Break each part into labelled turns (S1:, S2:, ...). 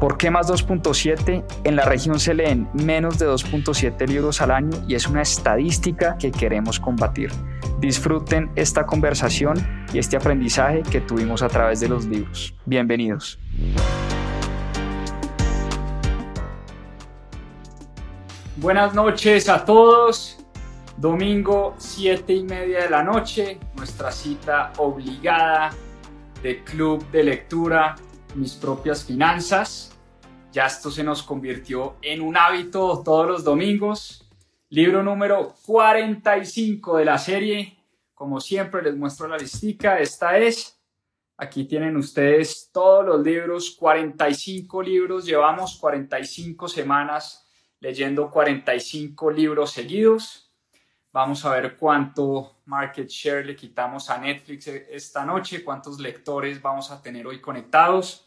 S1: ¿Por qué más 2.7? En la región se leen menos de 2.7 libros al año y es una estadística que queremos combatir. Disfruten esta conversación y este aprendizaje que tuvimos a través de los libros. Bienvenidos. Buenas noches a todos. Domingo 7 y media de la noche, nuestra cita obligada de Club de Lectura Mis Propias Finanzas. Ya esto se nos convirtió en un hábito todos los domingos. Libro número 45 de la serie. Como siempre les muestro la listica. Esta es. Aquí tienen ustedes todos los libros. 45 libros. Llevamos 45 semanas leyendo 45 libros seguidos. Vamos a ver cuánto market share le quitamos a Netflix esta noche, cuántos lectores vamos a tener hoy conectados.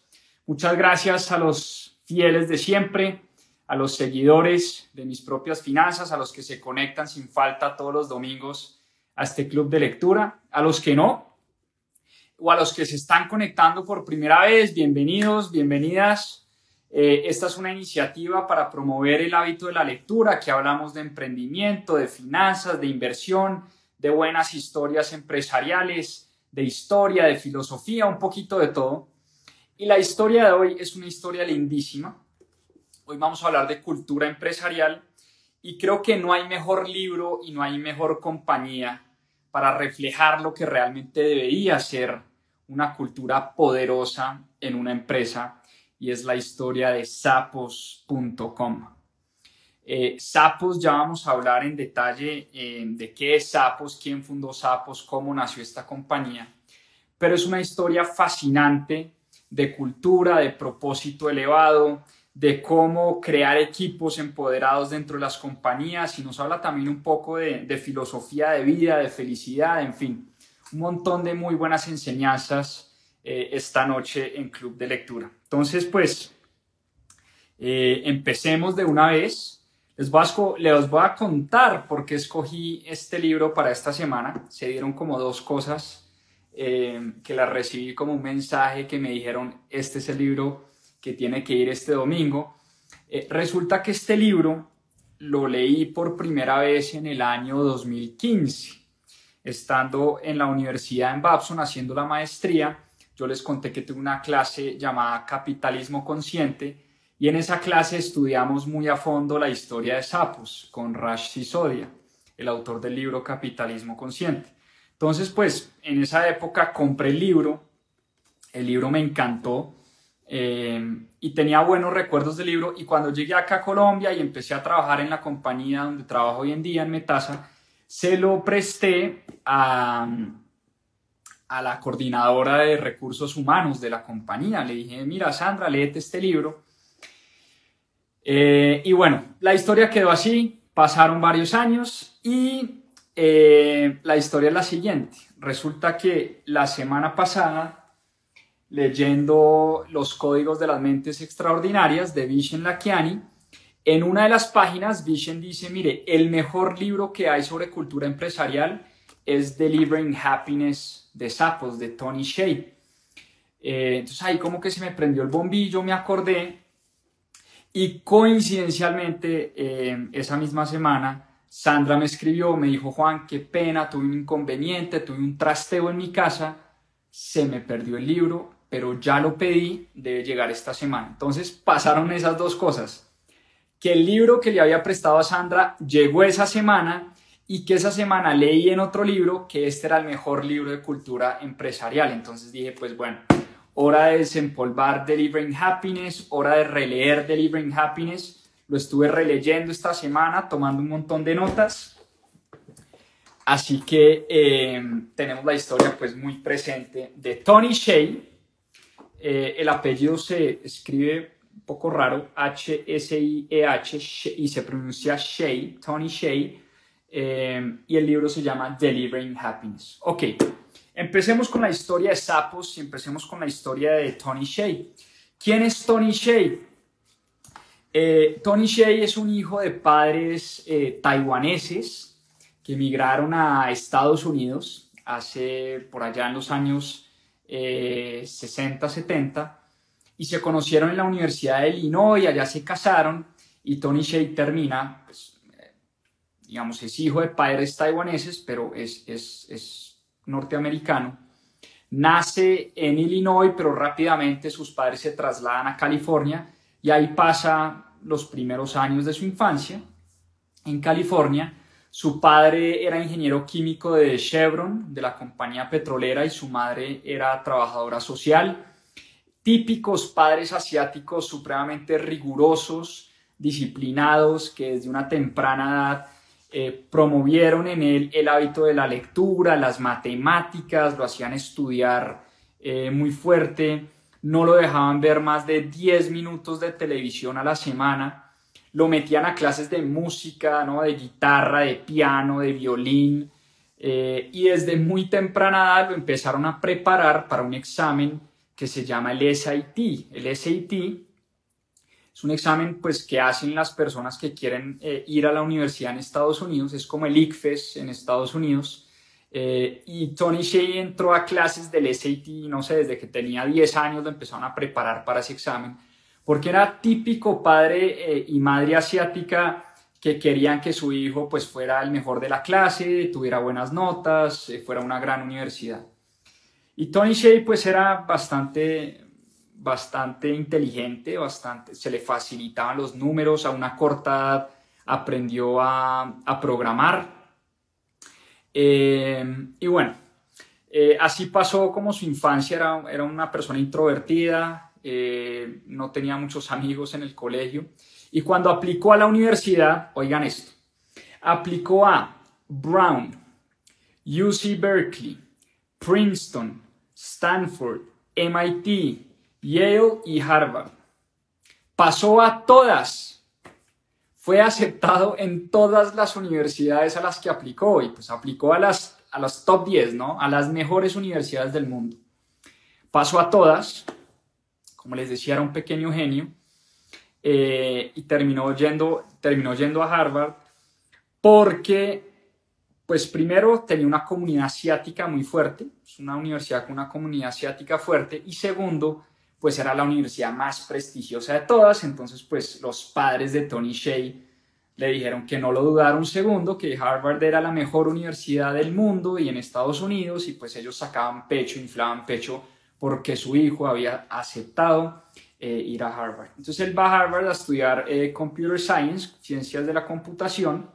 S1: Muchas gracias a los fieles de siempre a los seguidores de mis propias finanzas, a los que se conectan sin falta todos los domingos a este club de lectura, a los que no, o a los que se están conectando por primera vez, bienvenidos, bienvenidas. Eh, esta es una iniciativa para promover el hábito de la lectura, que hablamos de emprendimiento, de finanzas, de inversión, de buenas historias empresariales, de historia, de filosofía, un poquito de todo. Y la historia de hoy es una historia lindísima Hoy vamos a hablar de cultura empresarial y creo que no hay mejor libro y no hay mejor compañía para reflejar lo que realmente debería ser una cultura poderosa en una empresa y es la historia de sapos.com. Eh, Sapos, ya vamos a hablar en detalle eh, de qué es Sapos, quién fundó Sapos, cómo nació esta compañía, pero es una historia fascinante de cultura, de propósito elevado, de cómo crear equipos empoderados dentro de las compañías y nos habla también un poco de, filosofía de vida, de felicidad, en fin, un montón de muy buenas enseñanzas eh, esta noche en Club de Lectura. Entonces, pues, eh, empecemos de una vez. Les voy, a, les voy a contar por qué escogí este libro para esta semana. Se dieron como dos cosas eh, que las recibí como un mensaje que me dijeron, este es el libro que tiene que ir este domingo. Eh, resulta que este libro lo leí por primera vez en el año 2015, estando en la universidad en Babson haciendo la maestría. Yo les conté que tuve una clase llamada Capitalismo Consciente y en esa clase estudiamos muy a fondo la historia de Sapos con Rash Sisodia, el autor del libro Capitalismo Consciente. Entonces, pues en esa época compré el libro, el libro me encantó, eh, y tenía buenos recuerdos del libro y cuando llegué acá a Colombia y empecé a trabajar en la compañía donde trabajo hoy en día, en Metasa, se lo presté a, la coordinadora de recursos humanos de la compañía. Le dije, mira Sandra, léete este libro. Eh, y bueno, la historia quedó así, pasaron varios años y eh, la historia es la siguiente. Resulta que la semana pasada leyendo los códigos de las mentes extraordinarias de Vishen Lakiani. En una de las páginas, Vishen dice, mire, el mejor libro que hay sobre cultura empresarial es Delivering Happiness de Sapos, de Tony Shea. Eh, entonces ahí como que se me prendió el bombillo, me acordé y coincidencialmente eh, esa misma semana Sandra me escribió, me dijo, Juan, qué pena, tuve un inconveniente, tuve un trasteo en mi casa, se me perdió el libro, pero ya lo pedí, debe llegar esta semana. Entonces pasaron esas dos cosas. Que el libro que le había prestado a Sandra llegó esa semana y que esa semana leí en otro libro que este era el mejor libro de cultura empresarial. Entonces dije, pues bueno, hora de desempolvar Delivering Happiness, hora de releer Delivering Happiness. Lo estuve releyendo esta semana, tomando un montón de notas. Así que eh, tenemos la historia pues muy presente de Tony Shea, eh, el apellido se escribe un poco raro, H-S-I-E-H, e y se pronuncia Shea, Tony Shea. eh, y el libro se llama Delivering Happiness. Ok, empecemos con la historia de sapos y empecemos con la historia de Tony Shea. ¿Quién es Tony Shea? Eh, Tony Shea es un hijo de padres eh, taiwaneses que emigraron a Estados Unidos hace por allá en los años 60, 70 y se conocieron en la Universidad de Illinois, allá se casaron y Tony Shea termina, pues, digamos, es hijo de padres taiwaneses, pero es, es, norteamericano. Nace en Illinois, pero rápidamente sus padres se trasladan a California y ahí pasa los primeros años de su infancia en California. Su padre era ingeniero químico de Chevron, de la compañía petrolera, y su madre era trabajadora social. Típicos padres asiáticos supremamente rigurosos, disciplinados, que desde una temprana edad eh, promovieron en él el hábito de la lectura, las matemáticas, lo hacían estudiar eh, muy fuerte, no lo dejaban ver más de 10 minutos de televisión a la semana, lo metían a clases de música, ¿no? de guitarra, de piano, de violín, eh, y desde muy temprana edad lo empezaron a preparar para un examen que se llama el SAT. El SAT es un examen pues, que hacen las personas que quieren eh, ir a la universidad en Estados Unidos, es como el ICFES en Estados Unidos. Eh, y Tony Shea entró a clases del SAT, no sé, desde que tenía 10 años lo empezaron a preparar para ese examen, porque era típico padre eh, y madre asiática que querían que su hijo pues fuera el mejor de la clase, tuviera buenas notas, fuera una gran universidad. Y Tony Shea pues era bastante, bastante inteligente, bastante, se le facilitaban los números, a una corta edad aprendió a, programar. Eh, y bueno, eh, así pasó como su infancia, era, era una persona introvertida, eh, no tenía muchos amigos en el colegio. Y cuando aplicó a la universidad, oigan esto, aplicó a Brown, UC Berkeley, Princeton, Stanford, MIT, Yale y Harvard. Pasó a todas. Fue aceptado en todas las universidades a las que aplicó y pues aplicó a las, a las top 10, ¿no? A las mejores universidades del mundo. Pasó a todas, como les decía, era un pequeño genio eh, y terminó yendo, terminó yendo a Harvard porque pues primero tenía una comunidad asiática muy fuerte, es una universidad con una comunidad asiática fuerte, y segundo, pues era la universidad más prestigiosa de todas, entonces pues los padres de Tony Shea le dijeron que no lo dudara un segundo, que Harvard era la mejor universidad del mundo y en Estados Unidos, y pues ellos sacaban pecho, inflaban pecho porque su hijo había aceptado eh, ir a Harvard. Entonces él va a Harvard a estudiar eh, Computer Science, ciencias de la computación,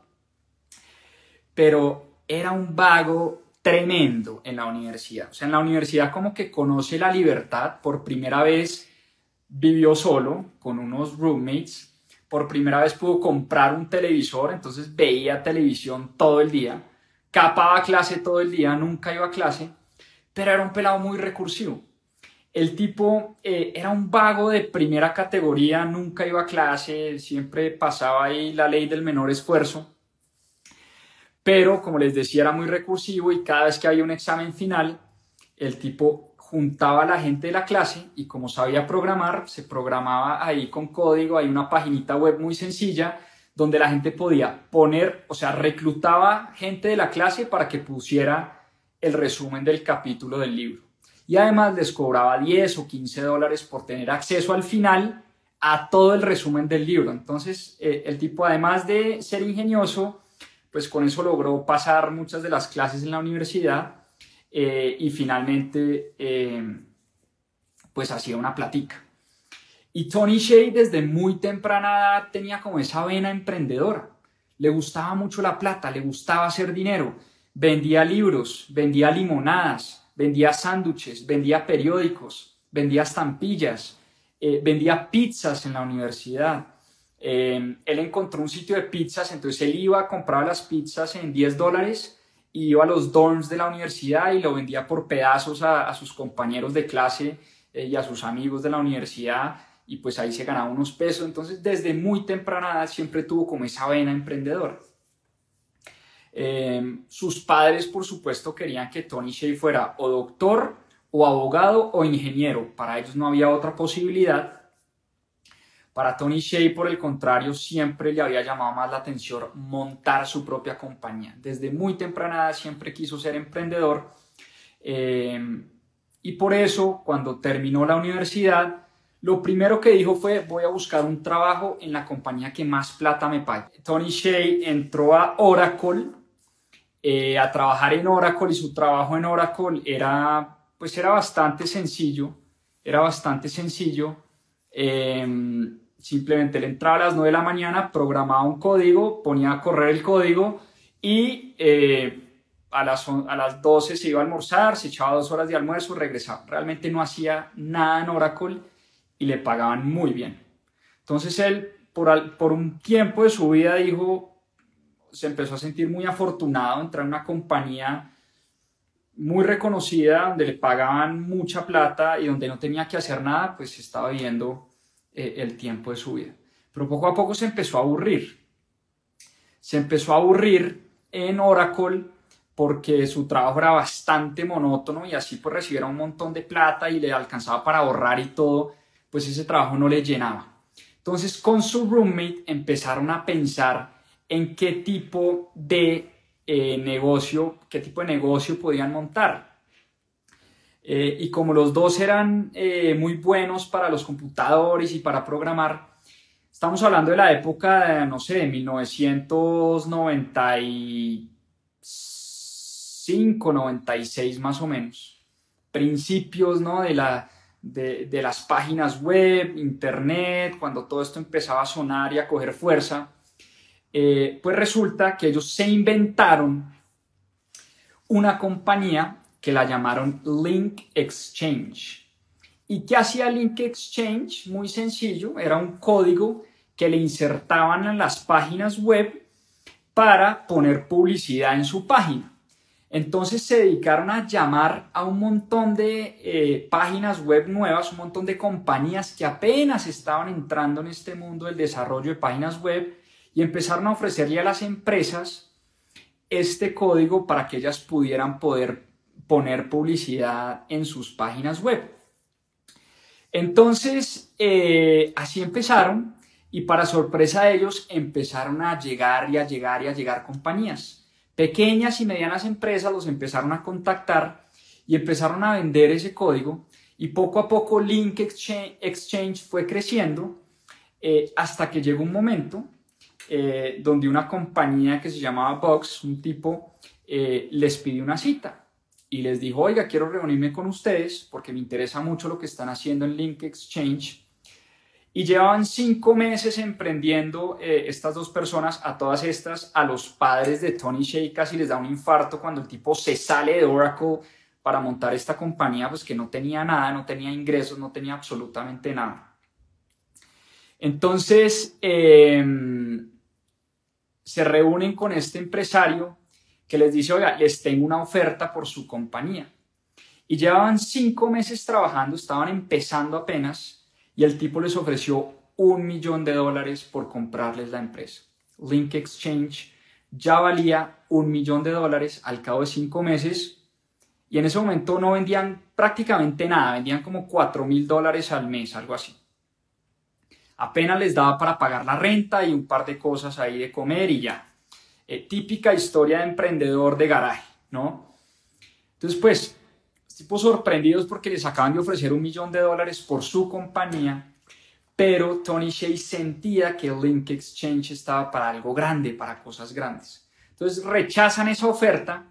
S1: pero era un vago tremendo en la universidad. O sea, en la universidad como que conoce la libertad, por primera vez vivió solo con unos roommates, por primera vez pudo comprar un televisor, entonces veía televisión todo el día, capaba clase todo el día, nunca iba a clase, pero era un pelado muy recursivo. El tipo eh, era un vago de primera categoría, nunca iba a clase, siempre pasaba ahí la ley del menor esfuerzo pero como les decía era muy recursivo y cada vez que había un examen final, el tipo juntaba a la gente de la clase y como sabía programar, se programaba ahí con código, hay una paginita web muy sencilla donde la gente podía poner, o sea, reclutaba gente de la clase para que pusiera el resumen del capítulo del libro. Y además les cobraba 10 o 15 dólares por tener acceso al final a todo el resumen del libro. Entonces, eh, el tipo, además de ser ingenioso, pues con eso logró pasar muchas de las clases en la universidad eh, y finalmente eh, pues hacía una platica. Y Tony Shea desde muy temprana edad tenía como esa vena emprendedora. Le gustaba mucho la plata, le gustaba hacer dinero. Vendía libros, vendía limonadas, vendía sándwiches, vendía periódicos, vendía estampillas, eh, vendía pizzas en la universidad. Em, él encontró un sitio de pizzas, entonces él iba, a comprar las pizzas en 10 dólares, iba a los dorms de la universidad y lo vendía por pedazos a, sus compañeros de clase eh, y a sus amigos de la universidad y pues ahí se ganaba unos pesos. Entonces desde muy temprana edad siempre tuvo como esa vena emprendedora. Em, sus padres, por supuesto, querían que Tony Shea fuera o doctor o abogado o ingeniero. Para ellos no había otra posibilidad. Para Tony Shea, por el contrario, siempre le había llamado más la atención montar su propia compañía. Desde muy temprana edad siempre quiso ser emprendedor. Em, y por eso, cuando terminó la universidad, lo primero que dijo fue, voy a buscar un trabajo en la compañía que más plata me pague. Tony Shea entró a Oracle, eh, a trabajar en Oracle y su trabajo en Oracle era, pues era bastante sencillo, era bastante sencillo. Em, simplemente le entraba a las 9 de la mañana, programaba un código, ponía a correr el código y eh, a, las, a las 12 se iba a almorzar, se echaba dos horas de almuerzo, regresaba. Realmente no hacía nada en Oracle y le pagaban muy bien. Entonces él, por, por un tiempo de su vida, dijo, se empezó a sentir muy afortunado, entrar en una compañía muy reconocida, donde le pagaban mucha plata y donde no tenía que hacer nada, pues estaba viviendo eh, el tiempo de su vida. Pero poco a poco se empezó a aburrir. Se empezó a aburrir en Oracle porque su trabajo era bastante monótono y así pues recibiera un montón de plata y le alcanzaba para ahorrar y todo, pues ese trabajo no le llenaba. Entonces con su roommate empezaron a pensar en qué tipo de eh, negocio, qué tipo de negocio podían montar. Eh, y como los dos eran eh, muy buenos para los computadores y para programar, estamos hablando de la época, no sé, de 1995, 96 más o menos. Principios ¿no? de, la, de, de las páginas web, internet, cuando todo esto empezaba a sonar y a coger fuerza. Eh, pues resulta que ellos se inventaron una compañía que la llamaron Link Exchange. ¿Y qué hacía Link Exchange? Muy sencillo, era un código que le insertaban en las páginas web para poner publicidad en su página. Entonces se dedicaron a llamar a un montón de eh, páginas web nuevas, un montón de compañías que apenas estaban entrando en este mundo del desarrollo de páginas web y empezaron a ofrecerle a las empresas este código para que ellas pudieran poder poner publicidad en sus páginas web. Entonces, eh, así empezaron y para sorpresa de ellos empezaron a llegar y a llegar y a llegar compañías. Pequeñas y medianas empresas los empezaron a contactar y empezaron a vender ese código y poco a poco Link Exchange, fue creciendo eh, hasta que llegó un momento eh, donde una compañía que se llamaba Box, un tipo, les pidió una cita y les dijo, oiga, quiero reunirme con ustedes porque me interesa mucho lo que están haciendo en Link Exchange. Y llevaban cinco meses emprendiendo eh, estas dos personas, a todas estas, a los padres de Tony Shea casi les da un infarto cuando el tipo se sale de Oracle para montar esta compañía, pues que no tenía nada, no tenía ingresos, no tenía absolutamente nada. Entonces, em, se reúnen con este empresario que les dice, oiga, les tengo una oferta por su compañía. Y llevaban cinco meses trabajando, estaban empezando apenas, y el tipo les ofreció un millón de dólares por comprarles la empresa. Link Exchange ya valía un millón de dólares al cabo de cinco meses, y en ese momento no vendían prácticamente nada, vendían como cuatro mil dólares al mes, algo así. Apenas les daba para pagar la renta y un par de cosas ahí de comer y ya. Eh, típica historia de emprendedor de garaje, ¿no? Entonces, pues, tipos sorprendidos porque les acaban de ofrecer un millón de dólares por su compañía, pero Tony Shea sentía que Link Exchange estaba para algo grande, para cosas grandes. Entonces rechazan esa oferta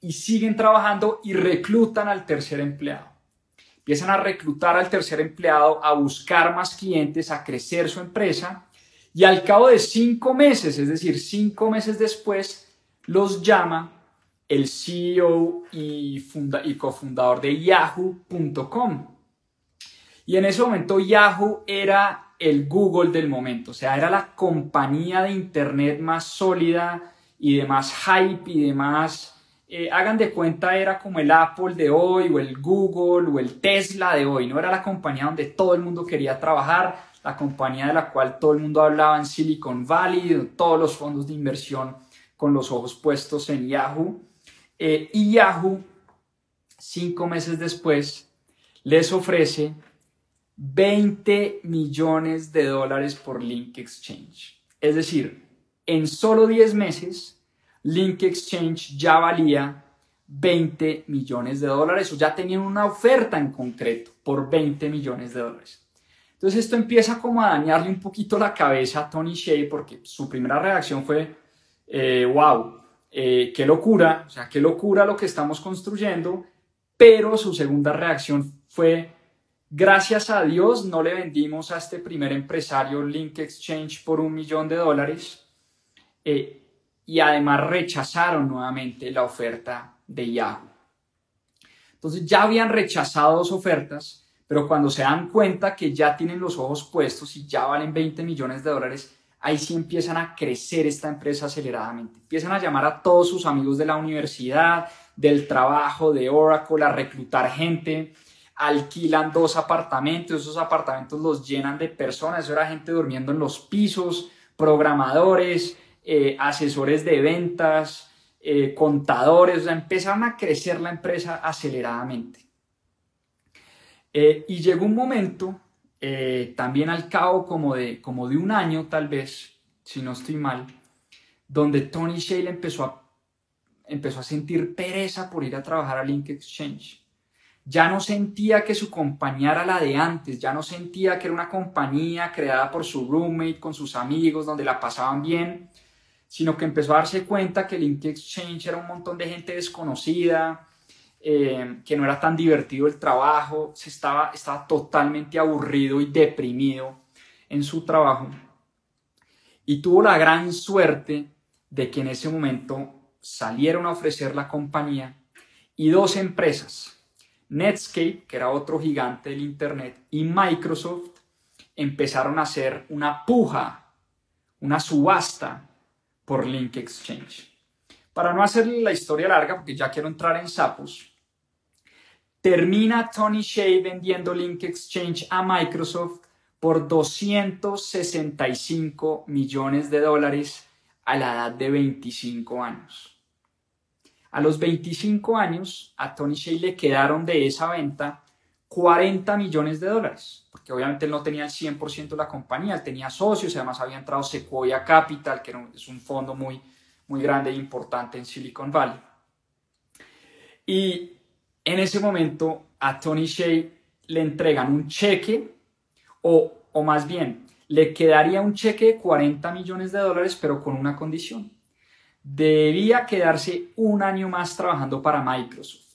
S1: y siguen trabajando y reclutan al tercer empleado. Empiezan a reclutar al tercer empleado, a buscar más clientes, a crecer su empresa y al cabo de cinco meses, es decir, cinco meses después, los llama el CEO y, cofundador de yahoo.com. Y en ese momento Yahoo era el Google del momento, o sea, era la compañía de Internet más sólida y de más hype y de más, eh, hagan de cuenta, era como el Apple de hoy o el Google o el Tesla de hoy, no era la compañía donde todo el mundo quería trabajar, la compañía de la cual todo el mundo hablaba en Silicon Valley, todos los fondos de inversión con los ojos puestos en Yahoo. Eh, y Yahoo, cinco meses después, les ofrece 20 millones de dólares por Link Exchange. Es decir, en solo 10 meses, Link Exchange ya valía 20 millones de dólares o ya tenían una oferta en concreto por 20 millones de dólares. Entonces esto empieza como a dañarle un poquito la cabeza a Tony Shea porque su primera reacción fue, wow, eh, eh, qué locura, o sea, qué locura lo que estamos construyendo, pero su segunda reacción fue, gracias a Dios no le vendimos a este primer empresario Link Exchange por un millón de dólares eh, y además rechazaron nuevamente la oferta de Yahoo. Entonces ya habían rechazado dos ofertas pero cuando se dan cuenta que ya tienen los ojos puestos y ya valen 20 millones de dólares, ahí sí empiezan a crecer esta empresa aceleradamente. Empiezan a llamar a todos sus amigos de la universidad, del trabajo, de Oracle, a reclutar gente, alquilan dos apartamentos, esos apartamentos los llenan de personas, eso era gente durmiendo en los pisos, programadores, eh, asesores de ventas, eh, contadores, o sea, empezaron a crecer la empresa aceleradamente. Eh, y llegó un momento, eh, también al cabo como de, como de un año tal vez, si no estoy mal, donde Tony Shale empezó a, empezó a sentir pereza por ir a trabajar a Link Exchange. Ya no sentía que su compañía era la de antes, ya no sentía que era una compañía creada por su roommate, con sus amigos, donde la pasaban bien, sino que empezó a darse cuenta que Link Exchange era un montón de gente desconocida, eh, que no era tan divertido el trabajo, se estaba, estaba totalmente aburrido y deprimido en su trabajo. Y tuvo la gran suerte de que en ese momento salieron a ofrecer la compañía y dos empresas, Netscape, que era otro gigante del Internet, y Microsoft, empezaron a hacer una puja, una subasta por Link Exchange. Para no hacer la historia larga, porque ya quiero entrar en sapos, Termina Tony Shea vendiendo Link Exchange a Microsoft por 265 millones de dólares a la edad de 25 años. A los 25 años, a Tony Shea le quedaron de esa venta 40 millones de dólares, porque obviamente él no tenía el 100% de la compañía, tenía socios, además había entrado Sequoia Capital, que es un fondo muy, muy grande e importante en Silicon Valley. Y en ese momento a Tony Shea le entregan un cheque o, o más bien le quedaría un cheque de 40 millones de dólares pero con una condición. Debía quedarse un año más trabajando para Microsoft.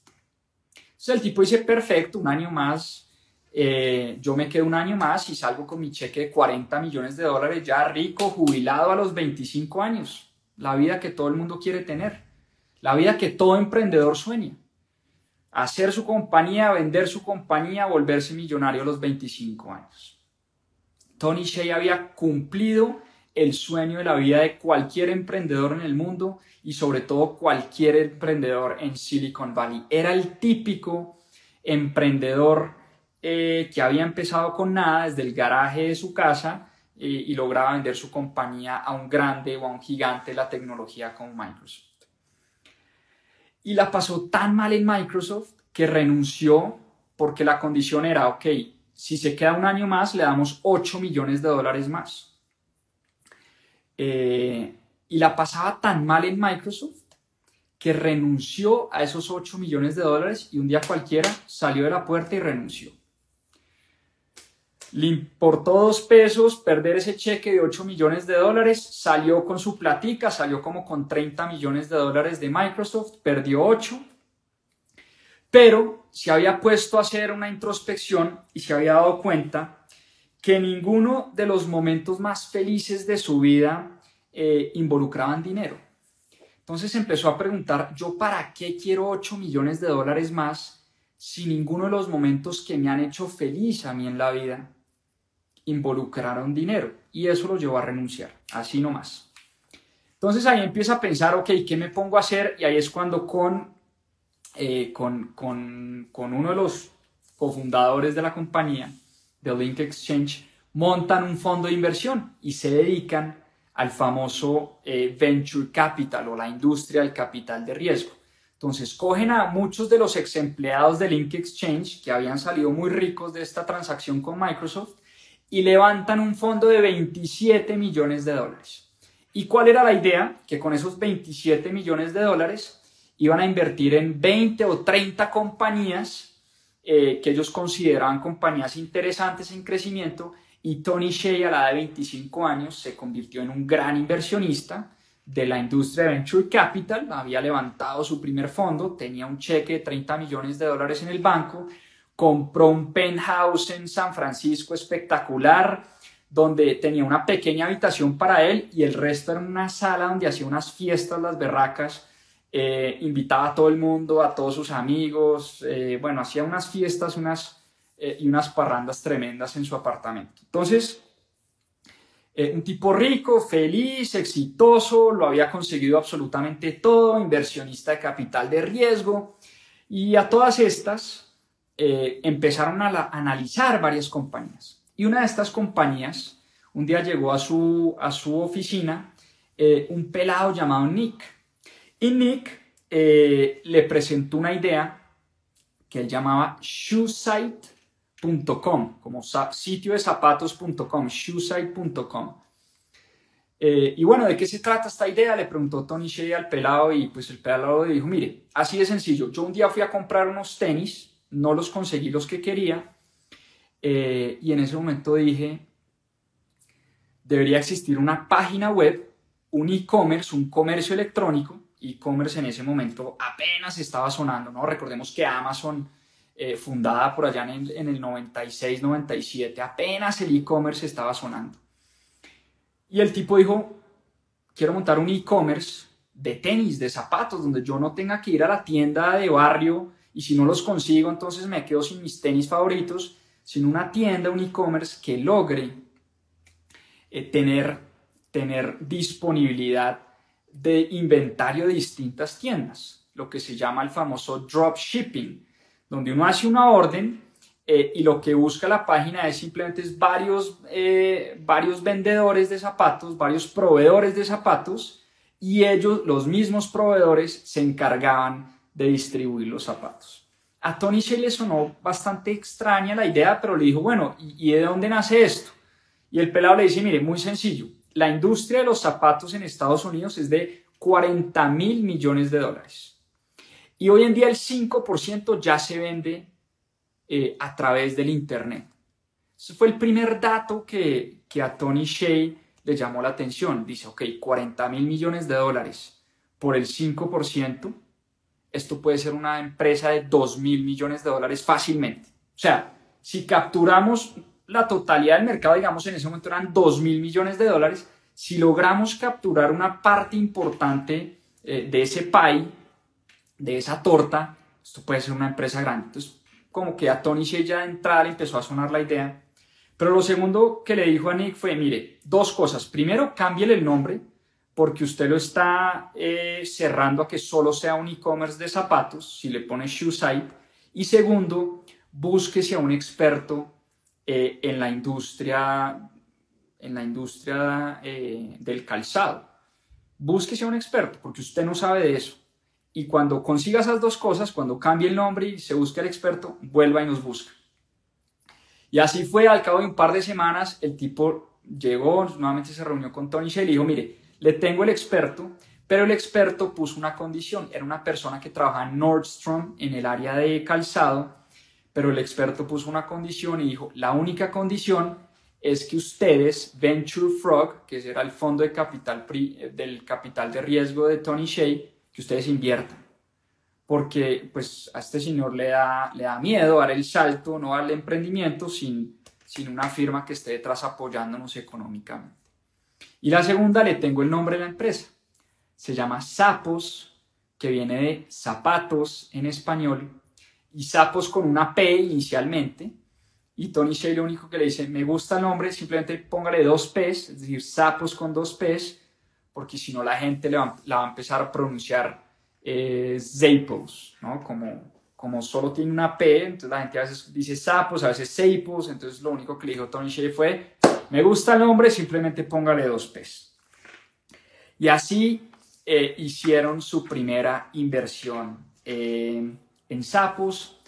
S1: Entonces el tipo dice, perfecto, un año más, eh, yo me quedo un año más y salgo con mi cheque de 40 millones de dólares ya rico, jubilado a los 25 años. La vida que todo el mundo quiere tener. La vida que todo emprendedor sueña hacer su compañía, vender su compañía, volverse millonario a los 25 años. Tony Shea había cumplido el sueño de la vida de cualquier emprendedor en el mundo y sobre todo cualquier emprendedor en Silicon Valley. Era el típico emprendedor eh, que había empezado con nada desde el garaje de su casa eh, y lograba vender su compañía a un grande o a un gigante de la tecnología como Microsoft y la pasó tan mal en Microsoft que renunció porque la condición era, ok, si se queda un año más, le damos 8 millones de dólares más. Eh, y la pasaba tan mal en Microsoft que renunció a esos 8 millones de dólares y un día cualquiera salió de la puerta y renunció. Le importó dos pesos perder ese cheque de 8 millones de dólares, salió con su platica, salió como con 30 millones de dólares de Microsoft, perdió 8, pero se había puesto a hacer una introspección y se había dado cuenta que ninguno de los momentos más felices de su vida eh, involucraban dinero. Entonces empezó a preguntar, ¿yo para qué quiero 8 millones de dólares más si ninguno de los momentos que me han hecho feliz a mí en la vida involucraron dinero y eso lo llevó a renunciar, así nomás. Entonces ahí empieza a pensar, ok, ¿qué me pongo a hacer? Y ahí es cuando con, eh, con, con, uno de los cofundadores de la compañía, de Link Exchange, montan un fondo de inversión y se dedican al famoso eh, venture capital o la industria del capital de riesgo. Entonces, cogen a muchos de los ex empleados de Link Exchange que habían salido muy ricos de esta transacción con Microsoft y levantan un fondo de 27 millones de dólares. ¿Y cuál era la idea? Que con esos 27 millones de dólares iban a invertir en 20 o 30 compañías eh, que ellos consideraban compañías interesantes en crecimiento y Tony Shea a la edad de 25 años se convirtió en un gran inversionista de la industria de Venture Capital, había levantado su primer fondo, tenía un cheque de 30 millones de dólares en el banco, compró un penthouse en San Francisco espectacular, donde tenía una pequeña habitación para él y el resto era una sala donde hacía unas fiestas, las berracas, eh, invitaba a todo el mundo, a todos sus amigos, eh, bueno, hacía unas fiestas unas, eh, y unas parrandas tremendas en su apartamento. Entonces, un tipo rico, feliz, exitoso, lo había conseguido absolutamente todo, inversionista de capital de riesgo, y a todas estas empezaron a, analizar varias compañías. Y una de estas compañías, un día llegó a su, a su oficina un pelado llamado Nick, y Nick eh, le presentó una idea que él llamaba shoesite.com, como sitio de zapatos.com, shoesite.com. Eh, y bueno, ¿de qué se trata esta idea? Le preguntó Tony Shea al pelado y pues el pelado le dijo, mire, así de sencillo, yo un día fui a comprar unos tenis, no los conseguí los que quería eh, y en ese momento dije, debería existir una página web, un e-commerce, un comercio electrónico e-commerce en ese momento apenas estaba sonando, ¿no? Recordemos que Amazon, eh, fundada por allá en el, 96, 97, apenas el e-commerce estaba sonando. Y el tipo dijo, quiero montar un e-commerce de tenis, de zapatos, donde yo no tenga que ir a la tienda de barrio y si no los consigo, entonces me quedo sin mis tenis favoritos, sino una tienda, un e-commerce que logre eh, tener, tener disponibilidad de inventario de distintas tiendas, lo que se llama el famoso dropshipping, donde uno hace una orden eh, y lo que busca la página es simplemente es varios, eh, varios vendedores de zapatos, varios proveedores de zapatos y ellos, los mismos proveedores, se encargaban de distribuir los zapatos. A Tony Shea le sonó bastante extraña la idea, pero le dijo, bueno, ¿y, ¿y de dónde nace esto? Y el pelado le dice, mire, muy sencillo, la industria de los zapatos en Estados Unidos es de 40 mil millones de dólares. Y hoy en día el 5% ya se vende eh, a través del Internet. Ese fue el primer dato que, que a Tony Shea le llamó la atención. Dice, ok, 40 mil millones de dólares por el 5%, esto puede ser una empresa de 2 mil millones de dólares fácilmente. O sea, si capturamos la totalidad del mercado, digamos, en ese momento eran 2 mil millones de dólares. Si logramos capturar una parte importante eh, de ese pie, de esa torta, esto puede ser una empresa grande. Entonces, como que a Tony Shea ya de entrada le empezó a sonar la idea. Pero lo segundo que le dijo a Nick fue, mire, dos cosas. Primero, cámbiele el nombre, porque usted lo está eh, cerrando a que solo sea un e-commerce de zapatos, si le pone Shoe Site. Y segundo, búsquese a un experto eh, en la industria, en la industria eh, del calzado. Búsquese a un experto, porque usted no sabe de eso. Y cuando consiga esas dos cosas, cuando cambie el nombre y se busque al experto, vuelva y nos busca. Y así fue, al cabo de un par de semanas, el tipo llegó, nuevamente se reunió con Tony y le dijo, mire, le tengo el experto, pero el experto puso una condición, era una persona que trabaja en Nordstrom en el área de calzado pero el experto puso una condición y dijo, la única condición es que ustedes, Venture Frog, que será el fondo de capital del capital de riesgo de Tony Shea, que ustedes inviertan. Porque pues a este señor le da, le da miedo dar el salto, no darle emprendimiento sin, sin una firma que esté detrás apoyándonos económicamente. Y la segunda, le tengo el nombre de la empresa. Se llama Sapos, que viene de zapatos en español y Sapos con una P inicialmente. Y Tony Shea lo único que le dice, me gusta el nombre, simplemente póngale dos P's, es decir, Sapos con dos P's, porque si no la gente le va, la va a empezar a pronunciar eh, Zapos, ¿no? Como, como solo tiene una P, entonces la gente a veces dice Sapos, a veces Sapos, entonces lo único que le dijo Tony Shea fue, me gusta el nombre, simplemente póngale dos P's. Y así eh, hicieron su primera inversión en Sapos.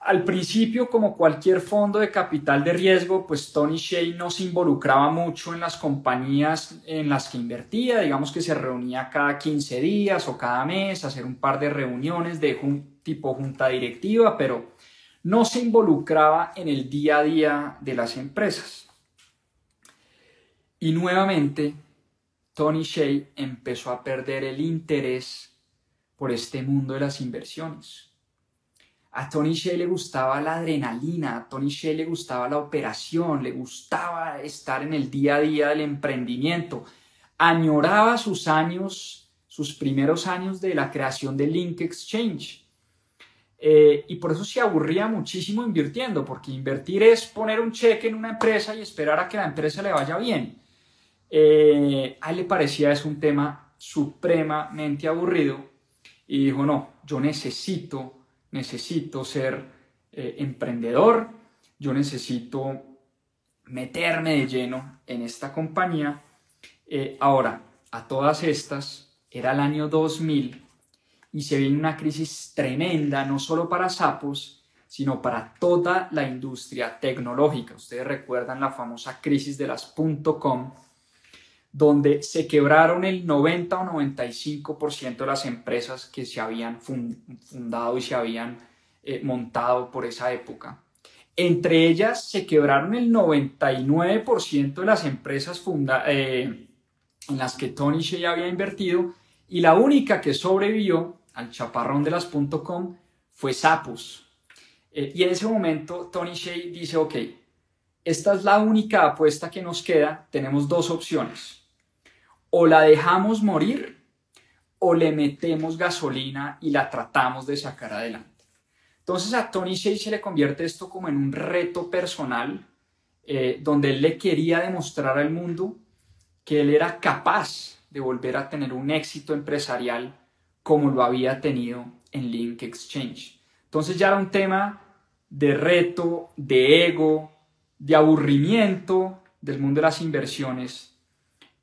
S1: Al principio, como cualquier fondo de capital de riesgo, pues Tony Shea no se involucraba mucho en las compañías en las que invertía, digamos que se reunía cada 15 días o cada mes, hacer un par de reuniones de tipo junta directiva, pero no se involucraba en el día a día de las empresas. Y nuevamente Tony Shea empezó a perder el interés por este mundo de las inversiones. A Tony Shea le gustaba la adrenalina, a Tony Shea le gustaba la operación, le gustaba estar en el día a día del emprendimiento, añoraba sus años, sus primeros años de la creación de Link Exchange. Eh, y por eso se aburría muchísimo invirtiendo, porque invertir es poner un cheque en una empresa y esperar a que la empresa le vaya bien. Eh, a él le parecía es un tema supremamente aburrido y dijo, no, yo necesito, necesito ser eh, emprendedor, yo necesito meterme de lleno en esta compañía. Eh, ahora, a todas estas, era el año 2000 y se viene una crisis tremenda, no solo para sapos, sino para toda la industria tecnológica. Ustedes recuerdan la famosa crisis de las .com, donde se quebraron el 90 o 95% de las empresas que se habían fundado y se habían eh, montado por esa época. Entre ellas se quebraron el 99% de las empresas eh, en las que Tony Shea había invertido y la única que sobrevivió al chaparrón de las .com fue Sapos. Eh, y en ese momento Tony Shea dice, ok, esta es la única apuesta que nos queda, tenemos dos opciones o la dejamos morir o le metemos gasolina y la tratamos de sacar adelante. Entonces a Tony Shea se le convierte esto como en un reto personal eh, donde él le quería demostrar al mundo que él era capaz de volver a tener un éxito empresarial como lo había tenido en Link Exchange. Entonces ya era un tema de reto, de ego, de aburrimiento del mundo de las inversiones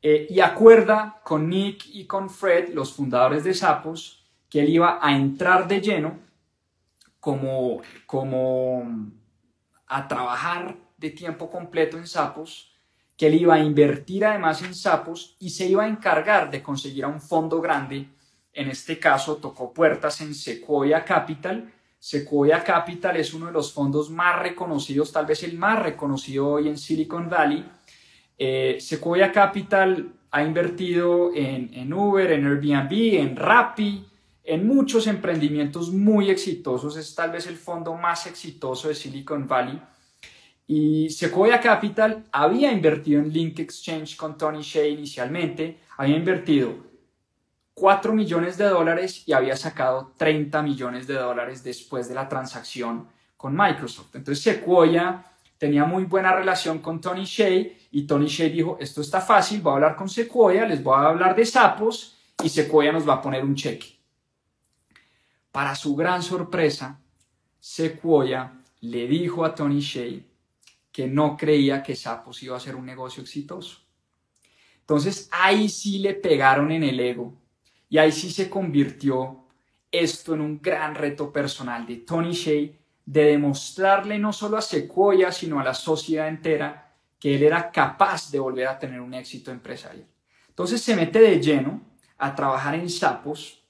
S1: eh, y acuerda con Nick y con Fred, los fundadores de Sapos, que él iba a entrar de lleno como, como a trabajar de tiempo completo en Sapos, que él iba a invertir además en Sapos y se iba a encargar de conseguir un fondo grande. En este caso tocó puertas en Sequoia Capital. Sequoia Capital es uno de los fondos más reconocidos, tal vez el más reconocido hoy en Silicon Valley eh, Sequoia Capital ha invertido en, Uber, en Airbnb, en Rappi, en muchos emprendimientos muy exitosos. Es tal vez el fondo más exitoso de Silicon Valley. Y Sequoia Capital había invertido en Link Exchange con Tony Shea inicialmente, había invertido 4 millones de dólares y había sacado 30 millones de dólares después de la transacción con Microsoft. Entonces Sequoia tenía muy buena relación con Tony Shea y Tony Shea dijo, esto está fácil, voy a hablar con Sequoia, les voy a hablar de sapos y Sequoia nos va a poner un cheque. Para su gran sorpresa, Sequoia le dijo a Tony Shea que no creía que sapos iba a ser un negocio exitoso. Entonces ahí sí le pegaron en el ego y ahí sí se convirtió esto en un gran reto personal de Tony Shea de demostrarle no solo a Sequoia, sino a la sociedad entera que él era capaz de volver a tener un éxito empresarial. Entonces se mete de lleno a trabajar en sapos,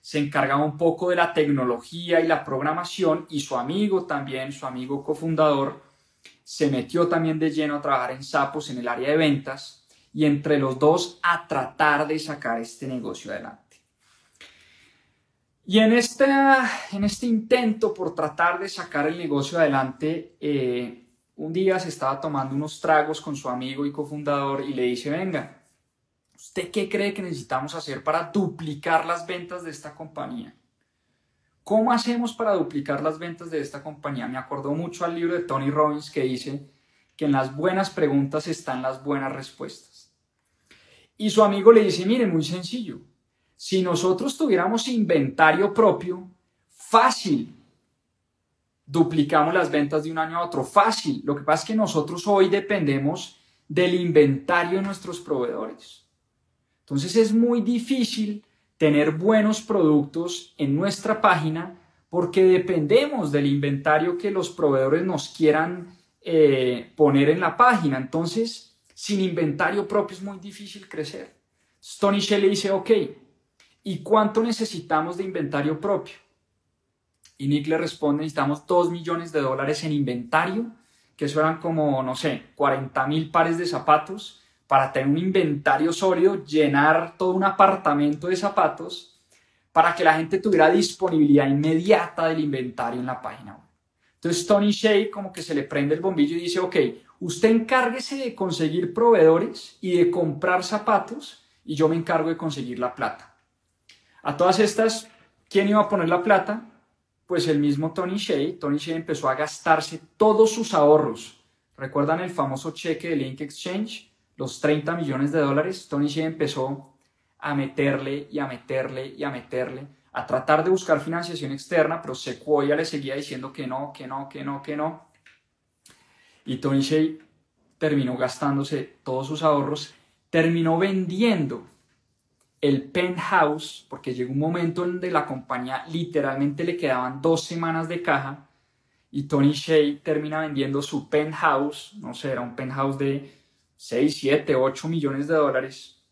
S1: se encargaba un poco de la tecnología y la programación y su amigo también, su amigo cofundador, se metió también de lleno a trabajar en sapos en el área de ventas y entre los dos a tratar de sacar este negocio adelante. Y en, en este intento por tratar de sacar el negocio adelante, eh, un día se estaba tomando unos tragos con su amigo y cofundador y le dice, venga, ¿usted qué cree que necesitamos hacer para duplicar las ventas de esta compañía? ¿Cómo hacemos para duplicar las ventas de esta compañía? Me acordó mucho al libro de Tony Robbins que dice que en las buenas preguntas están las buenas respuestas. Y su amigo le dice, mire, muy sencillo, si nosotros tuviéramos inventario propio, fácil, duplicamos las ventas de un año a otro, fácil. Lo que pasa es que nosotros hoy dependemos del inventario de nuestros proveedores. Entonces es muy difícil tener buenos productos en nuestra página porque dependemos del inventario que los proveedores nos quieran eh, poner en la página. Entonces, sin inventario propio es muy difícil crecer. Stony Shell le dice, ok, ¿y cuánto necesitamos de inventario propio? Y Nick le responde, necesitamos 2 millones de dólares en inventario, que eso eran como, no sé, 40 mil pares de zapatos para tener un inventario sólido, llenar todo un apartamento de zapatos para que la gente tuviera disponibilidad inmediata del inventario en la página web. Entonces Tony Shea como que se le prende el bombillo y dice, ok, usted encárguese de conseguir proveedores y de comprar zapatos y yo me encargo de conseguir la plata. A todas estas, ¿quién iba a poner la plata? Pues el mismo Tony Shea. Tony Shea empezó a gastarse todos sus ahorros. ¿Recuerdan el famoso cheque de Link Exchange? los 30 millones de dólares, Tony Shea empezó a meterle y a meterle y a meterle, a tratar de buscar financiación externa, pero Sequoia le seguía diciendo que no, que no, que no, que no. Y Tony Shea terminó gastándose todos sus ahorros, terminó vendiendo el penthouse, porque llegó un momento en donde la compañía literalmente le quedaban dos semanas de caja, y Tony Shea termina vendiendo su penthouse, no sé, era un penthouse de 6, 7, 8 millones de dólares,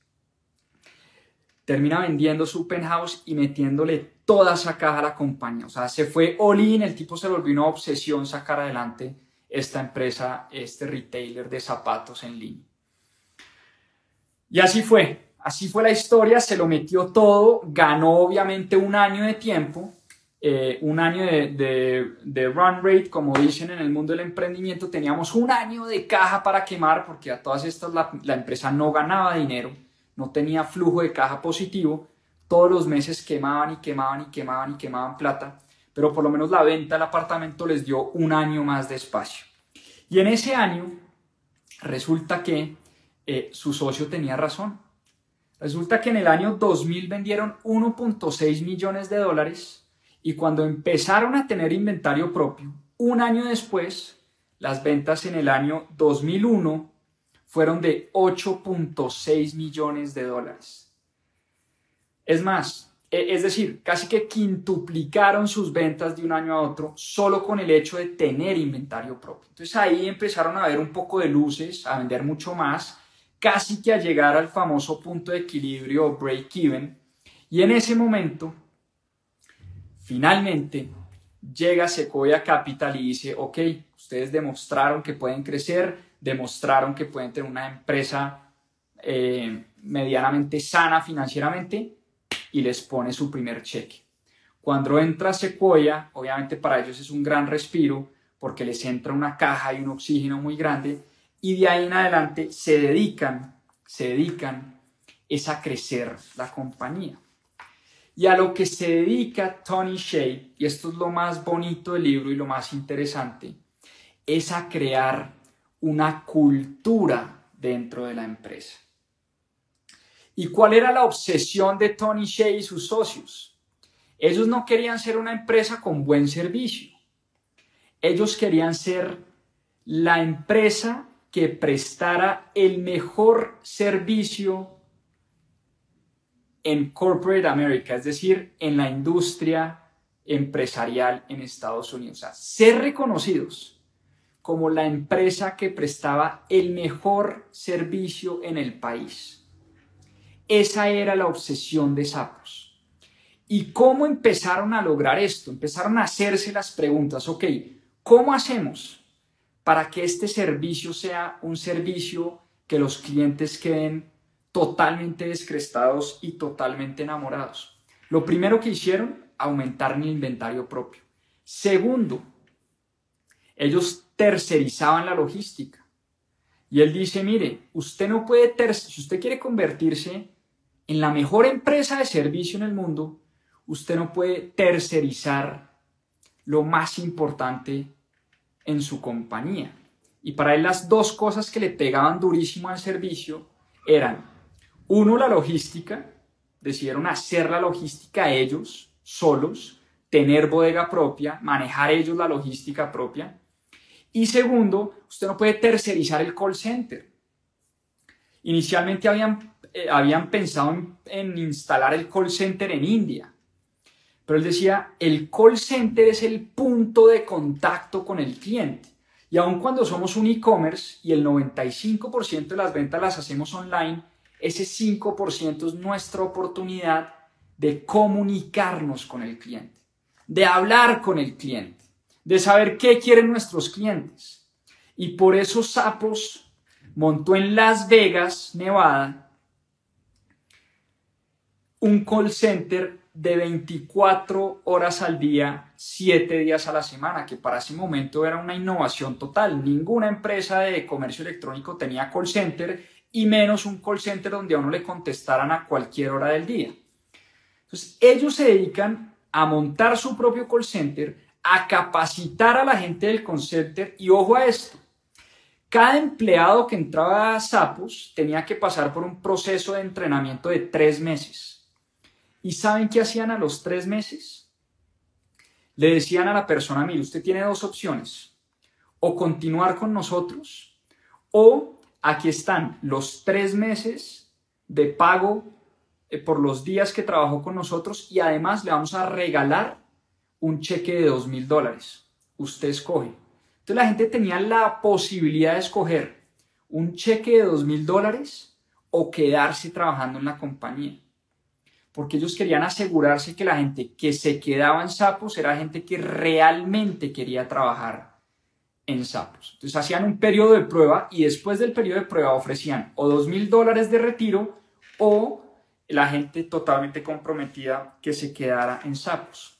S1: termina vendiendo su penthouse y metiéndole toda esa caja a la compañía. O sea, se fue all in, el tipo se volvió una obsesión sacar adelante esta empresa, este retailer de zapatos en línea. Y así fue, así fue la historia, se lo metió todo, ganó obviamente un año de tiempo eh, un año de, run rate, como dicen en el mundo del emprendimiento, teníamos un año de caja para quemar, porque a todas estas la, empresa no ganaba dinero, no tenía flujo de caja positivo, todos los meses quemaban y quemaban y quemaban y quemaban plata, pero por lo menos la venta del apartamento les dio un año más de espacio. Y en ese año resulta que eh, su socio tenía razón. Resulta que en el año 2000 vendieron 1.6 millones de dólares y cuando empezaron a tener inventario propio, un año después, las ventas en el año 2001 fueron de 8.6 millones de dólares. Es más, e, es decir, casi que quintuplicaron sus ventas de un año a otro solo con el hecho de tener inventario propio. Entonces ahí empezaron a ver un poco de luces, a vender mucho más, casi que a llegar al famoso punto de equilibrio o break-even. Y en ese momento Finalmente, llega Sequoia Capital y dice, ok, ustedes demostraron que pueden crecer, demostraron que pueden tener una empresa eh, medianamente sana financieramente y les pone su primer cheque. Cuando entra Sequoia, obviamente para ellos es un gran respiro porque les entra una caja y un oxígeno muy grande y de ahí en adelante se dedican, se dedican es a crecer la compañía. Y a lo que se dedica Tony Shea, y esto es lo más bonito del libro y lo más interesante, es a crear una cultura dentro de la empresa. ¿Y cuál era la obsesión de Tony Shea y sus socios? Ellos no querían ser una empresa con buen servicio. Ellos querían ser la empresa que prestara el mejor servicio en corporate America, es decir, en la industria empresarial en Estados Unidos. Ser reconocidos como la empresa que prestaba el mejor servicio en el país. Esa era la obsesión de Sapos. ¿Y cómo empezaron a lograr esto? Empezaron a hacerse las preguntas, ok, ¿cómo hacemos para que este servicio sea un servicio que los clientes queden totalmente descrestados y totalmente enamorados. Lo primero que hicieron, aumentar el inventario propio. Segundo, ellos tercerizaban la logística. Y él dice, mire, usted no puede, si usted quiere convertirse en la mejor empresa de servicio en el mundo, usted no puede tercerizar lo más importante en su compañía. Y para él las dos cosas que le pegaban durísimo al servicio eran uno, la logística. Decidieron hacer la logística ellos, solos, tener bodega propia, manejar ellos la logística propia. Y segundo, usted no puede tercerizar el call center. Inicialmente habían, eh, habían pensado en, en instalar el call center en India, pero él decía, el call center es el punto de contacto con el cliente. Y aun cuando somos un e-commerce y el 95% de las ventas las hacemos online, ese 5% es nuestra oportunidad de comunicarnos con el cliente, de hablar con el cliente, de saber qué quieren nuestros clientes. Y por eso Sapos montó en Las Vegas, Nevada, un call center de 24 horas al día, 7 días a la semana, que para ese momento era una innovación total. Ninguna empresa de comercio electrónico tenía call center y menos un call center donde a uno le contestaran a cualquier hora del día. Entonces, ellos se dedican a montar su propio call center, a capacitar a la gente del call center y ojo a esto. Cada empleado que entraba a Sapos tenía que pasar por un proceso de entrenamiento de tres meses ¿Y saben qué hacían a los tres meses? Le decían a la persona, mire, usted tiene dos opciones, o continuar con nosotros, o aquí están los tres meses de pago eh, por los días que trabajó con nosotros y además le vamos a regalar un cheque de dos mil dólares. Usted escoge. Entonces la gente tenía la posibilidad de escoger un cheque de dos mil dólares o quedarse trabajando en la compañía porque ellos querían asegurarse que la gente que se quedaba en Sapos era gente que realmente quería trabajar en Sapos. Entonces hacían un periodo de prueba y después del periodo de prueba ofrecían o dos mil dólares de retiro o la gente totalmente comprometida que se quedara en Sapos.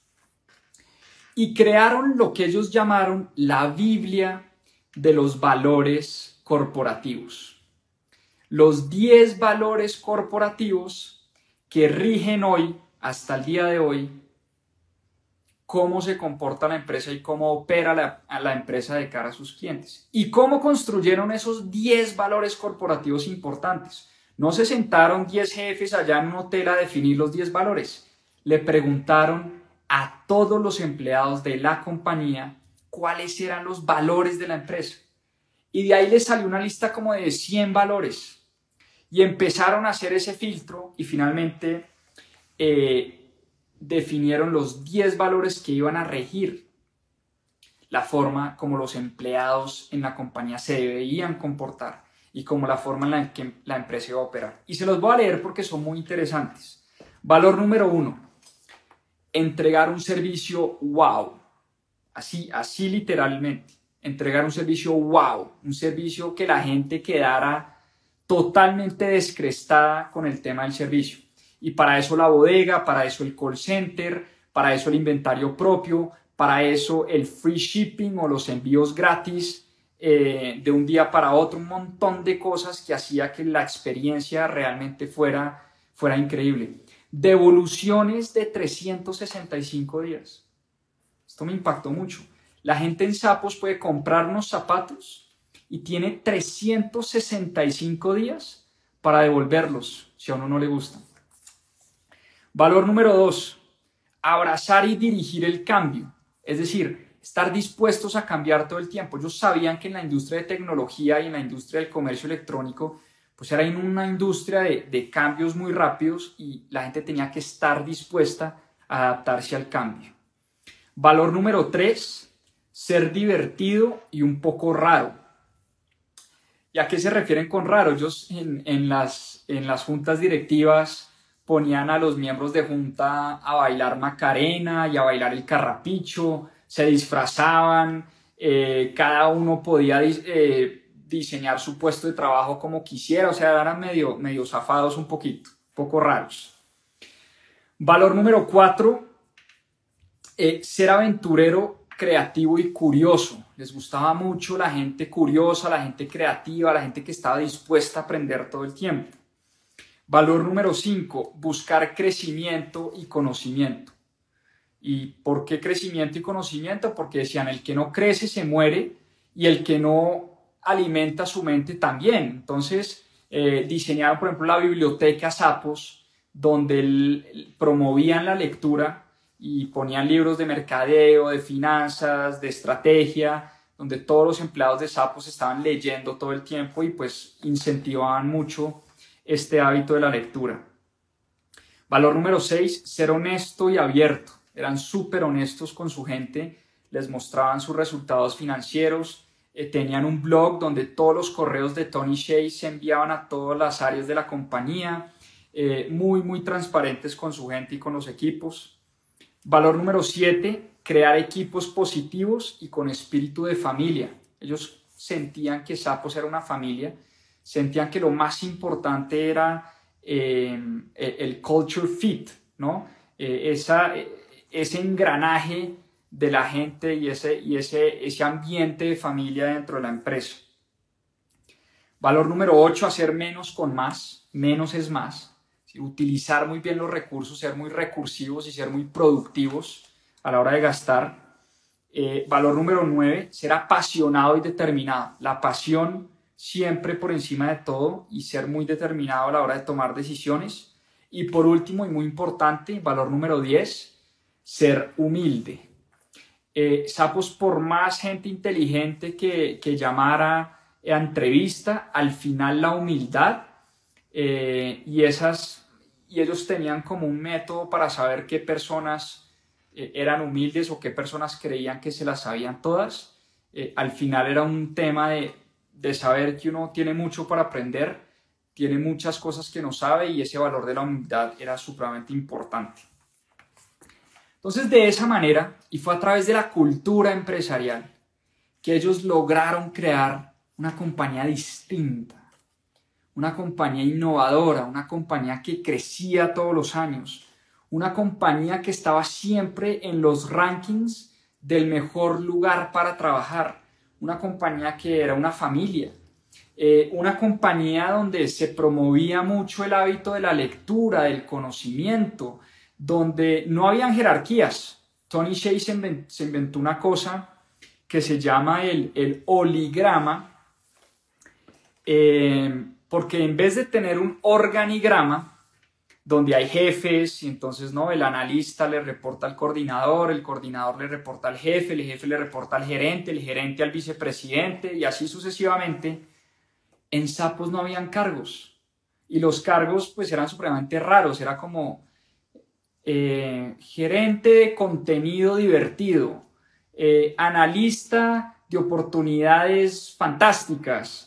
S1: Y crearon lo que ellos llamaron la Biblia de los valores corporativos. Los 10 valores corporativos que rigen hoy, hasta el día de hoy, cómo se comporta la empresa y cómo opera la, la, empresa de cara a sus clientes. Y cómo construyeron esos 10 valores corporativos importantes. No se sentaron 10 jefes allá en un hotel a definir los 10 valores. Le preguntaron a todos los empleados de la compañía cuáles eran los valores de la empresa. Y de ahí les salió una lista como de 100 valores y empezaron a hacer ese filtro y finalmente eh, definieron los 10 valores que iban a regir la forma como los empleados en la compañía se deberían comportar y como la forma en la que la empresa iba a operar. Y se los voy a leer porque son muy interesantes. Valor número uno, entregar un servicio wow. Así, así literalmente. Entregar un servicio wow. Un servicio que la gente quedara totalmente descrestada con el tema del servicio. Y para eso la bodega, para eso el call center, para eso el inventario propio, para eso el free shipping o los envíos gratis eh, de un día para otro, un montón de cosas que hacía que la experiencia realmente fuera, fuera increíble. Devoluciones de 365 días. Esto me impactó mucho. La gente en Sapos puede comprarnos zapatos y tiene 365 días para devolverlos si a uno no le gusta. Valor número dos, abrazar y dirigir el cambio, es decir, estar dispuestos a cambiar todo el tiempo. Ellos sabían que en la industria de tecnología y en la industria del comercio electrónico, pues era una industria de, de cambios muy rápidos y la gente tenía que estar dispuesta a adaptarse al cambio. Valor número tres, ser divertido y un poco raro. ¿Y a qué se refieren con raro? Ellos en, las, en las juntas directivas ponían a los miembros de junta a bailar Macarena y a bailar el carrapicho, se disfrazaban, eh, cada uno podía eh, diseñar su puesto de trabajo como quisiera, o sea, eran medio, medio zafados un poquito, poco raros. Valor número cuatro, eh, ser aventurero creativo y curioso. Les gustaba mucho la gente curiosa, la gente creativa, la gente que estaba dispuesta a aprender todo el tiempo. Valor número 5, buscar crecimiento y conocimiento. ¿Y por qué crecimiento y conocimiento? Porque decían, el que no crece se muere y el que no alimenta su mente también. Entonces, eh, diseñaron, por ejemplo, la biblioteca Sapos, donde promovían la lectura y ponían libros de mercadeo, de finanzas, de estrategia, donde todos los empleados de Sapos estaban leyendo todo el tiempo y pues incentivaban mucho este hábito de la lectura. Valor número 6, ser honesto y abierto. Eran súper honestos con su gente, les mostraban sus resultados financieros, eh, tenían un blog donde todos los correos de Tony Shea se enviaban a todas las áreas de la compañía, eh, muy, muy transparentes con su gente y con los equipos. Valor número 7, crear equipos positivos y con espíritu de familia. Ellos sentían que Sapos era una familia, sentían que lo más importante era eh, el culture fit, ¿no? esa, ese engranaje de la gente y ese, y ese, ese ambiente de familia dentro de la empresa. Valor número 8, hacer menos con más. Menos es más. Utilizar muy bien los recursos, ser muy recursivos y ser muy productivos a la hora de gastar. Eh, valor número 9, ser apasionado y determinado. La pasión siempre por encima de todo y ser muy determinado a la hora de tomar decisiones. Y por último y muy importante, valor número 10, ser humilde. Eh, Sapos, por más gente inteligente que, llamara a entrevista, al final la humildad eh, y esas y ellos tenían como un método para saber qué personas eh, eran humildes o qué personas creían que se las sabían todas. al final era un tema de, de saber que uno tiene mucho para aprender, tiene muchas cosas que no sabe y ese valor de la humildad era supremamente importante. Entonces, de esa manera, y fue a través de la cultura empresarial, que ellos lograron crear una compañía distinta, una compañía innovadora, una compañía que crecía todos los años, una compañía que estaba siempre en los rankings del mejor lugar para trabajar, una compañía que era una familia, eh, una compañía donde se promovía mucho el hábito de la lectura, del conocimiento, donde no habían jerarquías. Tony Shea se, inventó una cosa que se llama el, el oligrama, eh, porque en vez de tener un organigrama, donde hay jefes, y entonces no, el analista le reporta al coordinador, el coordinador le reporta al jefe, el jefe le reporta al gerente, el gerente al vicepresidente, y así sucesivamente, en Sapos no habían cargos. Y los cargos pues eran supremamente raros, era como eh, gerente de contenido divertido, eh, analista de oportunidades fantásticas.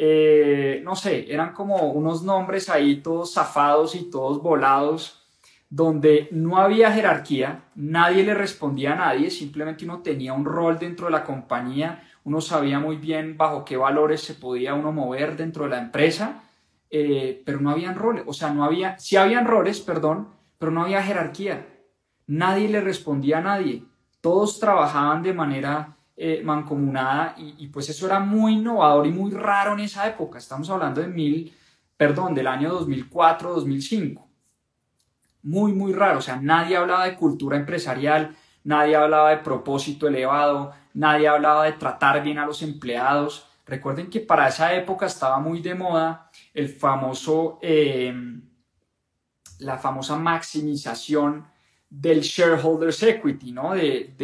S1: Eh, no sé, eran como unos nombres ahí todos zafados y todos volados, donde no había jerarquía, nadie le respondía a nadie, simplemente uno tenía un rol dentro de la compañía, uno sabía muy bien bajo qué valores se podía uno mover dentro de la empresa, pero no habían roles, o sea, no había, sí habían roles, perdón, pero no había jerarquía. Nadie le respondía a nadie. Todos trabajaban de manera eh, mancomunada y, pues eso era muy innovador y muy raro en esa época. Estamos hablando de mil, perdón, del año 2004, 2005. Muy, muy raro. O sea, nadie hablaba de cultura empresarial, nadie hablaba de propósito elevado, nadie hablaba de tratar bien a los empleados. Recuerden que para esa época estaba muy de moda el famoso eh, la famosa maximización del shareholders equity, ¿no? De,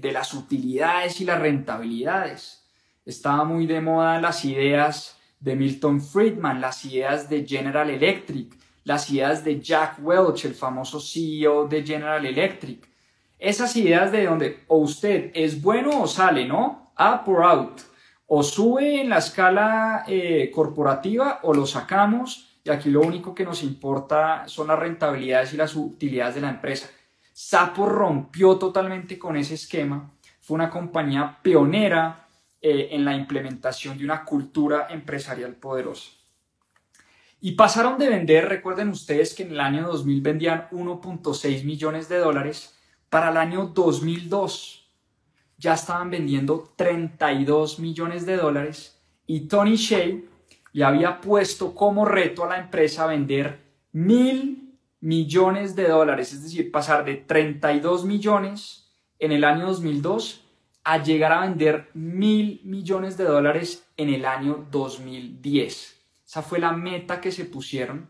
S1: de, las utilidades y las rentabilidades. Estaba muy de moda las ideas de Milton Friedman, las ideas de General Electric, las ideas de Jack Welch, el famoso CEO de General Electric. Esas ideas de donde o usted es bueno o sale, ¿no? Up or out. O sube en la escala eh, corporativa o lo sacamos y aquí lo único que nos importa son las rentabilidades y las utilidades de la empresa. Sapo rompió totalmente con ese esquema, fue una compañía pionera eh, en la implementación de una cultura empresarial poderosa. Y pasaron de vender, recuerden ustedes que en el año 2000 vendían 1.6 millones de dólares, para el año 2002 ya estaban vendiendo 32 millones de dólares y Tony Shea le había puesto como reto a la empresa vender mil millones de dólares, es decir, pasar de 32 millones en el año 2002 a llegar a vender mil millones de dólares en el año 2010. Esa fue la meta que se pusieron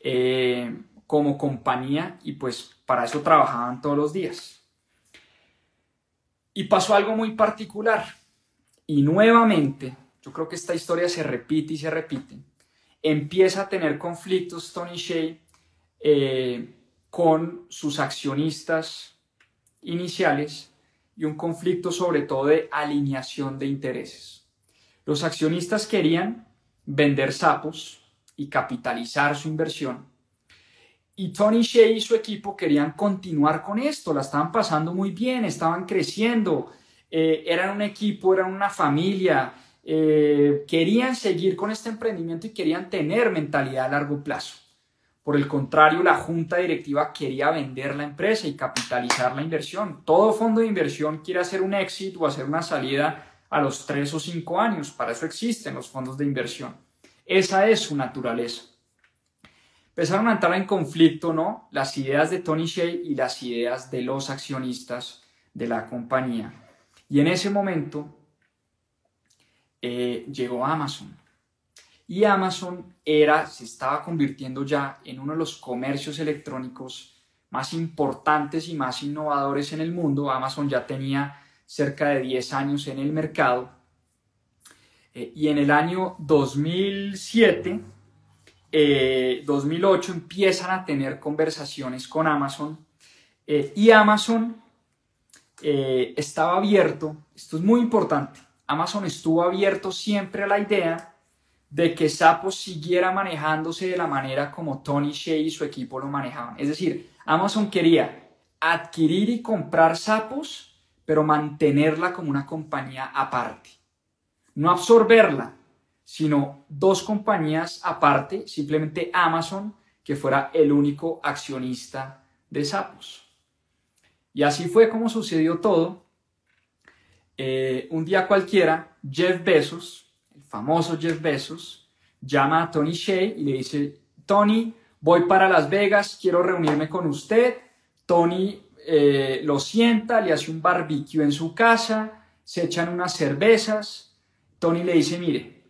S1: eh, como compañía y pues para eso trabajaban todos los días. Y pasó algo muy particular. Y nuevamente, yo creo que esta historia se repite y se repite. Empieza a tener conflictos Tony Shea eh, con sus accionistas iniciales y un conflicto sobre todo de alineación de intereses. Los accionistas querían vender sapos y capitalizar su inversión. Y Tony Shea y su equipo querían continuar con esto, la estaban pasando muy bien, estaban creciendo, eh, eran un equipo, eran una familia, eh, querían seguir con este emprendimiento y querían tener mentalidad a largo plazo. Por el contrario, la junta directiva quería vender la empresa y capitalizar la inversión. Todo fondo de inversión quiere hacer un éxito o hacer una salida a los tres o cinco años. Para eso existen los fondos de inversión. Esa es su naturaleza. Empezaron a entrar en conflicto, ¿no? Las ideas de Tony Shea y las ideas de los accionistas de la compañía. Y en ese momento eh, llegó Amazon. Y Amazon era, se estaba convirtiendo ya en uno de los comercios electrónicos más importantes y más innovadores en el mundo. Amazon ya tenía cerca de 10 años en el mercado. Eh, y en el año 2007, 2008 eh, empiezan a tener conversaciones con Amazon. Eh, y Amazon estaba abierto, esto es muy importante, Amazon estuvo abierto siempre a la idea de que Sapos siguiera manejándose de la manera como Tony Shea y su equipo lo manejaban. Es decir, Amazon quería adquirir y comprar Sapos, pero mantenerla como una compañía aparte. No absorberla, sino dos compañías aparte, simplemente Amazon, que fuera el único accionista de Sapos. Y así fue como sucedió todo. Eh, un día cualquiera, Jeff Bezos, famoso Jeff Bezos, llama a Tony Shea y le dice, Tony, voy para Las Vegas, quiero reunirme con usted. Tony eh, lo sienta, le hace un barbecue en su casa, se echan unas cervezas. Tony le dice, mire,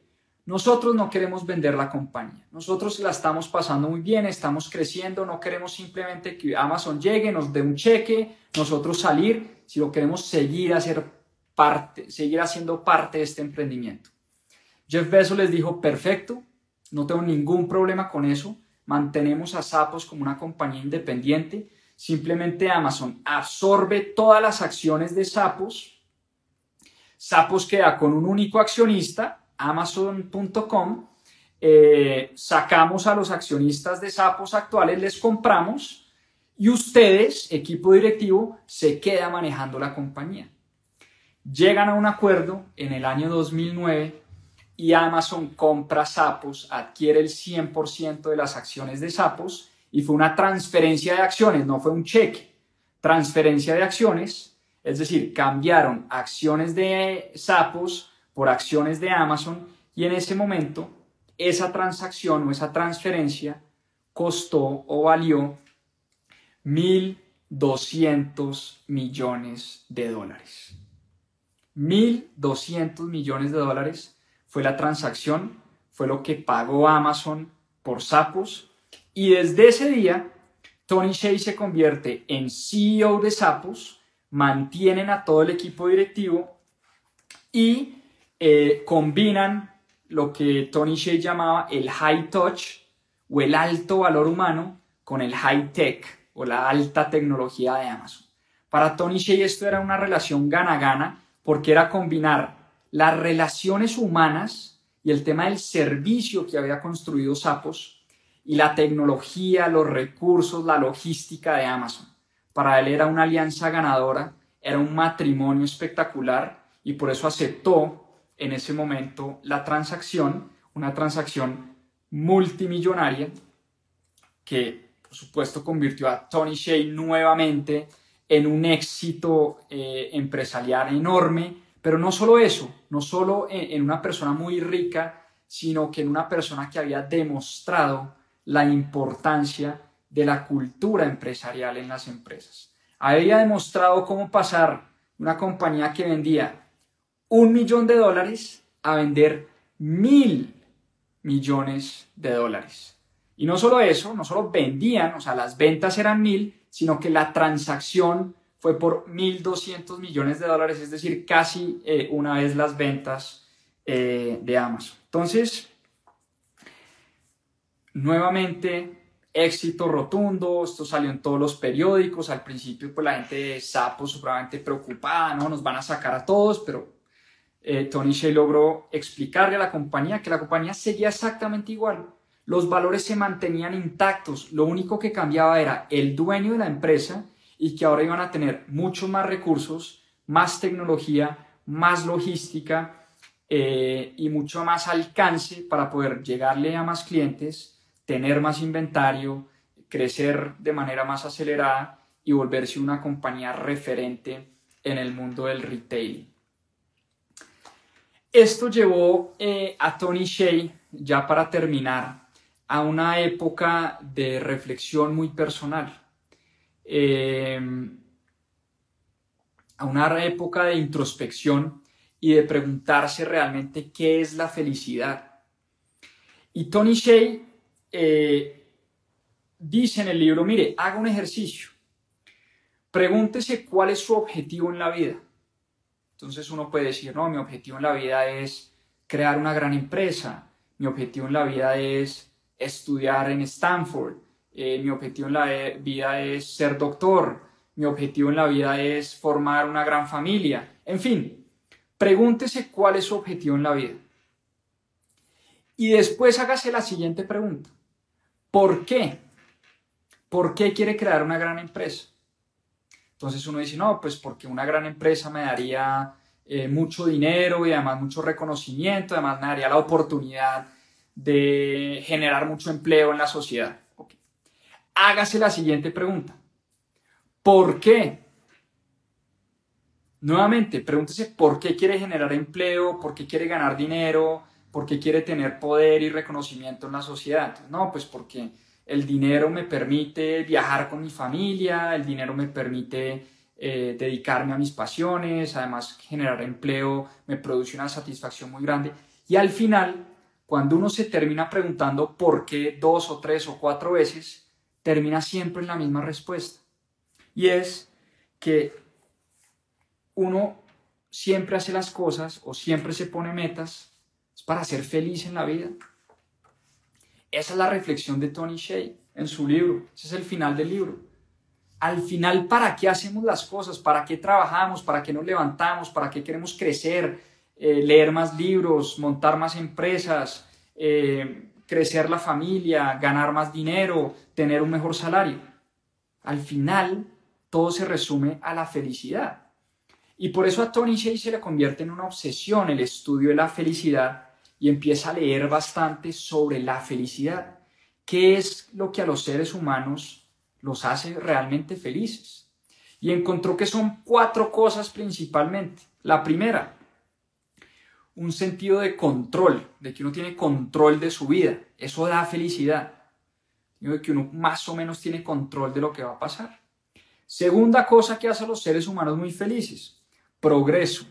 S1: nosotros no queremos vender la compañía, nosotros la estamos pasando muy bien, estamos creciendo, no queremos simplemente que Amazon llegue, nos dé un cheque, nosotros salir, sino queremos seguir, hacer parte, seguir haciendo parte de este emprendimiento. Jeff Bezos les dijo, perfecto, no tengo ningún problema con eso, mantenemos a Sapos como una compañía independiente, simplemente Amazon absorbe todas las acciones de Sapos, Sapos queda con un único accionista, amazon.com, eh, sacamos a los accionistas de Sapos actuales, les compramos y ustedes, equipo directivo, se queda manejando la compañía. Llegan a un acuerdo en el año 2009 y Amazon compra Sapos, adquiere el 100% de las acciones de Sapos y fue una transferencia de acciones, no fue un cheque, transferencia de acciones, es decir, cambiaron acciones de Sapos por acciones de Amazon y en ese momento esa transacción o esa transferencia costó o valió 1.200 millones de dólares. 1.200 millones de dólares fue la transacción, fue lo que pagó Amazon por Sapos y desde ese día Tony Shea se convierte en CEO de Sapos, mantienen a todo el equipo directivo y eh, combinan lo que Tony Shea llamaba el high touch o el alto valor humano con el high tech o la alta tecnología de Amazon. Para Tony Shea esto era una relación gana-gana porque era combinar las relaciones humanas y el tema del servicio que había construido Sapos y la tecnología, los recursos, la logística de Amazon. Para él era una alianza ganadora, era un matrimonio espectacular y por eso aceptó en ese momento la transacción, una transacción multimillonaria que por supuesto convirtió a Tony Shea nuevamente en un éxito eh, empresarial enorme, pero no solo eso, no solo en, una persona muy rica, sino que en una persona que había demostrado la importancia de la cultura empresarial en las empresas. Había demostrado cómo pasar una compañía que vendía un millón de dólares a vender mil millones de dólares. Y no solo eso, no solo vendían, o sea, las ventas eran mil, sino que la transacción fue por 1.200 millones de dólares, es decir, casi eh, una vez las ventas eh, de Amazon. Entonces, nuevamente, éxito rotundo, esto salió en todos los periódicos, al principio pues la gente de Sapo supremamente preocupada, ¿no? Nos van a sacar a todos, pero eh, Tony Shea logró explicarle a la compañía que la compañía seguía exactamente igual. Los valores se mantenían intactos, lo único que cambiaba era el dueño de la empresa y que ahora iban a tener muchos más recursos, más tecnología, más logística eh, y mucho más alcance para poder llegarle a más clientes tener más inventario, crecer de manera más acelerada y volverse una compañía referente en el mundo del retail. Esto llevó eh, a Tony Shea, ya para terminar, a una época de reflexión muy personal, em, a una época de introspección y de preguntarse realmente qué es la felicidad. Y Tony Shea eh, dice en el libro, mire, haga un ejercicio. Pregúntese cuál es su objetivo en la vida. Entonces uno puede decir, no, mi objetivo en la vida es crear una gran empresa. Mi objetivo en la vida es estudiar en Stanford. Eh, mi objetivo en la vida es ser doctor. Mi objetivo en la vida es formar una gran familia. En fin, pregúntese cuál es su objetivo en la vida. Y después hágase la siguiente pregunta. ¿Por qué? ¿Por qué quiere crear una gran empresa? Entonces uno dice, no, pues porque una gran empresa me daría eh, mucho dinero y además mucho reconocimiento, además me daría la oportunidad de generar mucho empleo en la sociedad. Hágase la siguiente pregunta. ¿Por qué? Nuevamente, pregúntese por qué quiere generar empleo, por qué quiere ganar dinero, porque quiere tener poder y reconocimiento en la sociedad. No, pues porque el dinero me permite viajar con mi familia, el dinero me permite eh, dedicarme a mis pasiones, además generar empleo me produce una satisfacción muy grande. Y al final, cuando uno se termina preguntando por qué dos o tres o cuatro veces, termina siempre en la misma respuesta. Y es que uno siempre hace las cosas o siempre se pone metas para ser feliz en la vida. Esa es la reflexión de Tony Shea en su libro. Ese es el final del libro. Al final, ¿para qué hacemos las cosas? ¿Para qué trabajamos? ¿Para qué nos levantamos? ¿Para qué queremos crecer? Eh, leer más libros, montar más empresas, eh, crecer la familia, ganar más dinero, tener un mejor salario. Al final, todo se resume a la felicidad. Y por eso a Tony Shea se le convierte en una obsesión el estudio de la felicidad y empieza a leer bastante sobre la felicidad. ¿Qué es lo que a los seres humanos los hace realmente felices? Y encontró que son cuatro cosas principalmente. La primera, un sentido de control, de que uno tiene control de su vida. Eso da felicidad. De que uno más o menos tiene control de lo que va a pasar. Segunda cosa que hace a los seres humanos muy felices, progreso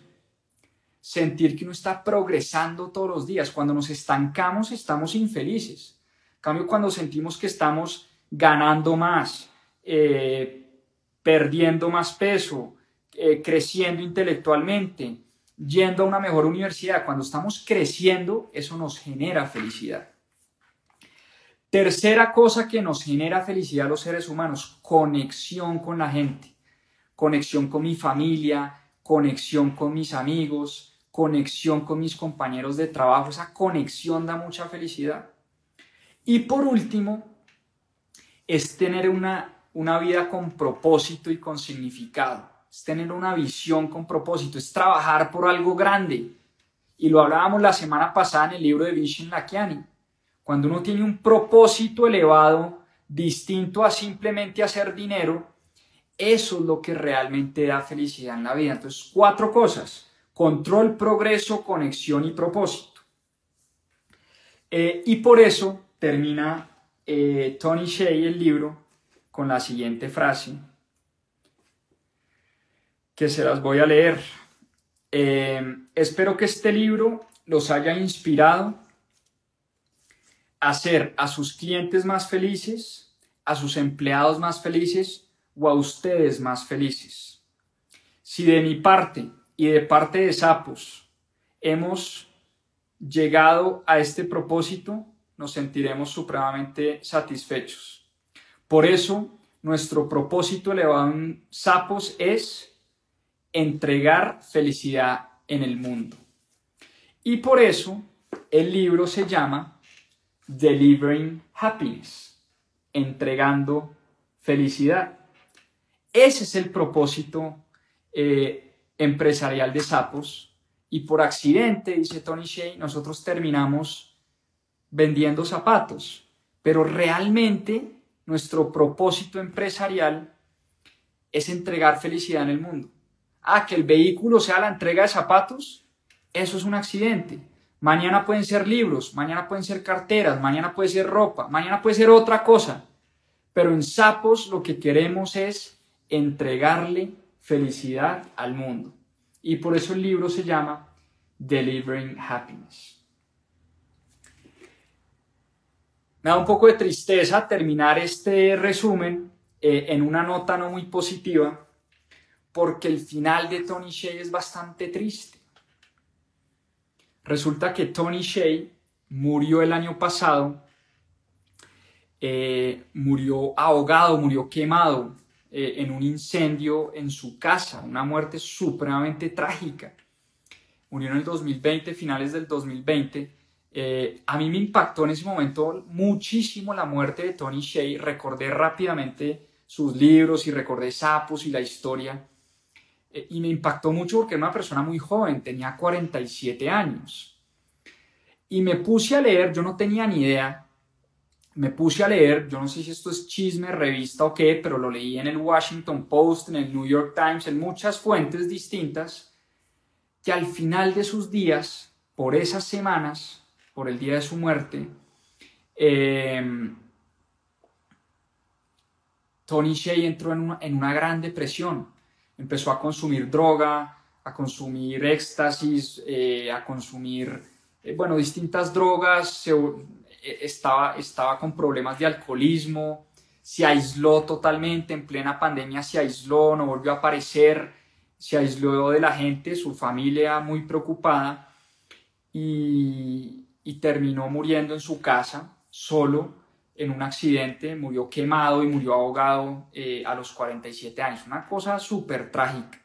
S1: sentir que uno está progresando todos los días. Cuando nos estancamos estamos infelices. En cambio, cuando sentimos que estamos ganando más, eh, perdiendo más peso, eh, creciendo intelectualmente, yendo a una mejor universidad, cuando estamos creciendo, eso nos genera felicidad. Tercera cosa que nos genera felicidad a los seres humanos, conexión con la gente, conexión con mi familia, conexión con mis amigos, conexión con mis compañeros de trabajo, esa conexión da mucha felicidad. Y por último, es tener una, una vida con propósito y con significado, es tener una visión con propósito, es trabajar por algo grande. Y lo hablábamos la semana pasada en el libro de Vishen Lakiani. Cuando uno tiene un propósito elevado, distinto a simplemente hacer dinero, eso es lo que realmente da felicidad en la vida. Entonces, cuatro cosas control, progreso, conexión y propósito. Eh, y por eso termina eh, Tony Shea el libro con la siguiente frase, que se las voy a leer. Eh, espero que este libro los haya inspirado a hacer a sus clientes más felices, a sus empleados más felices o a ustedes más felices. Si de mi parte y de parte de Sapos hemos llegado a este propósito, nos sentiremos supremamente satisfechos. Por eso, nuestro propósito elevado en Sapos es entregar felicidad en el mundo. Y por eso el libro se llama Delivering Happiness, entregando felicidad. Ese es el propósito eh, empresarial de Sapos. Y por accidente, dice Tony Shea, nosotros terminamos vendiendo zapatos. Pero realmente nuestro propósito empresarial es entregar felicidad en el mundo. Ah, que el vehículo sea la entrega de zapatos, eso es un accidente. Mañana pueden ser libros, mañana pueden ser carteras, mañana puede ser ropa, mañana puede ser otra cosa. Pero en Sapos lo que queremos es entregarle felicidad al mundo. Y por eso el libro se llama Delivering Happiness. Me da un poco de tristeza terminar este resumen eh, en una nota no muy positiva, porque el final de Tony Shea es bastante triste. Resulta que Tony Shea murió el año pasado, eh, murió ahogado, murió quemado eh, en un incendio en su casa, una muerte supremamente trágica. Murió en el 2020, finales del 2020. Eh, a mí me impactó en ese momento muchísimo la muerte de Tony Shea. Recordé rápidamente sus libros y recordé Sapos y la historia. Eh, y me impactó mucho porque era una persona muy joven, tenía 47 años. Y me puse a leer, yo no tenía ni idea me puse a leer, yo no sé si esto es chisme, revista o qué, pero lo leí en el Washington Post, en el New York Times, en muchas fuentes distintas, que al final de sus días, por esas semanas, por el día de su muerte, em, Tony Shea entró en una, gran depresión. Empezó a consumir droga, a consumir éxtasis, eh, a consumir, eh, bueno, distintas drogas, eh, estaba, estaba con problemas de alcoholismo, se aisló totalmente, en plena pandemia se aisló, no volvió a aparecer, se aisló de la gente, su familia muy preocupada y, terminó muriendo en su casa solo en un accidente, murió quemado y murió ahogado eh, a los 47 años, una cosa súper trágica.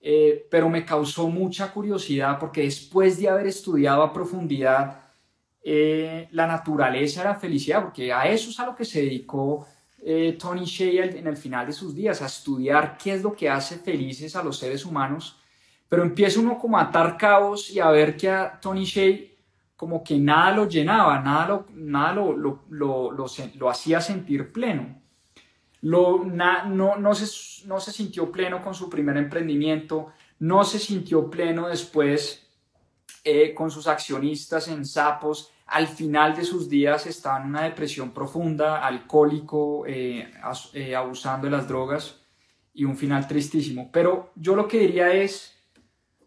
S1: Eh, pero me causó mucha curiosidad porque después de haber estudiado a profundidad eh, la naturaleza de la felicidad, porque a eso es a lo que se dedicó Tony Shea en el final de sus días, a estudiar qué es lo que hace felices a los seres humanos, pero empieza uno como a atar cabos y a ver que a Tony Shea como que nada lo llenaba, nada lo, nada lo, lo, lo, hacía sentir pleno. Lo, no, no, se, no se sintió pleno con su primer emprendimiento, no se sintió pleno después eh, con sus accionistas en Sapos, al final de sus días estaba en una depresión profunda, alcohólico, eh, eh, abusando de las drogas y un final tristísimo. Pero yo lo que diría es,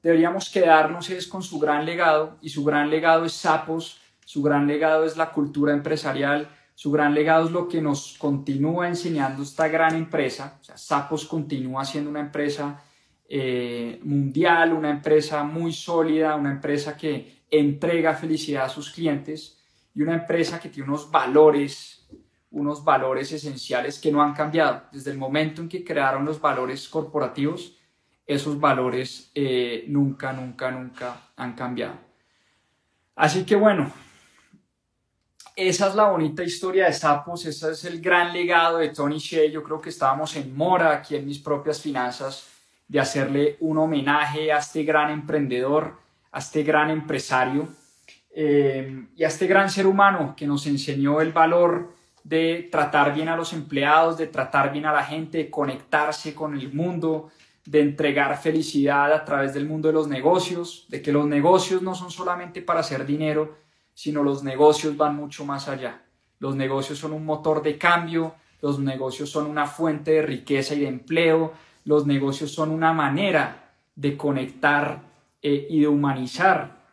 S1: deberíamos quedarnos es con su gran legado y su gran legado es Sapos, su gran legado es la cultura empresarial, su gran legado es lo que nos continúa enseñando esta gran empresa. O sea, Sapos continúa siendo una empresa eh, mundial, una empresa muy sólida, una empresa que entrega felicidad a sus clientes y una empresa que tiene unos valores, unos valores esenciales que no han cambiado. Desde el momento en que crearon los valores corporativos, esos valores eh, nunca, nunca, nunca han cambiado. Así que bueno, esa es la bonita historia de Sapos, ese es el gran legado de Tony Shea. Yo creo que estábamos en mora aquí en mis propias finanzas de hacerle un homenaje a este gran emprendedor a este gran empresario eh, y a este gran ser humano que nos enseñó el valor de tratar bien a los empleados, de tratar bien a la gente, de conectarse con el mundo, de entregar felicidad a través del mundo de los negocios, de que los negocios no son solamente para hacer dinero, sino los negocios van mucho más allá. Los negocios son un motor de cambio, los negocios son una fuente de riqueza y de empleo, los negocios son una manera de conectar eh, y de humanizar.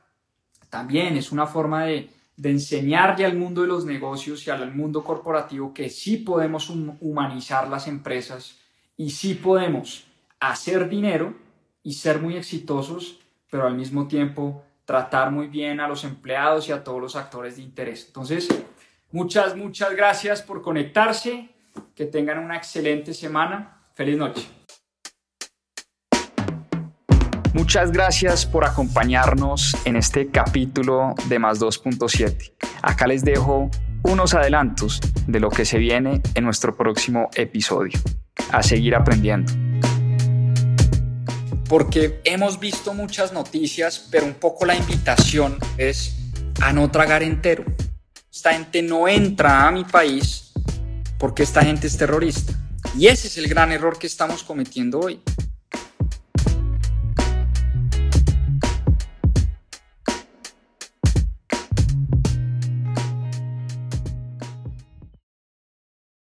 S1: También es una forma de, de enseñarle al mundo de los negocios y al mundo corporativo que sí podemos humanizar las empresas y sí podemos hacer dinero y ser muy exitosos, pero al mismo tiempo tratar muy bien a los empleados y a todos los actores de interés. Entonces, muchas, muchas gracias por conectarse, que tengan una excelente semana. Feliz noche. Muchas gracias por acompañarnos en este capítulo de Más 2.7. Acá les dejo unos adelantos de lo que se viene en nuestro próximo episodio. A seguir aprendiendo. Porque hemos visto muchas noticias, pero un poco la invitación es a no tragar entero. Esta gente no entra a mi país porque esta gente es terrorista. Y ese es el gran error que estamos cometiendo hoy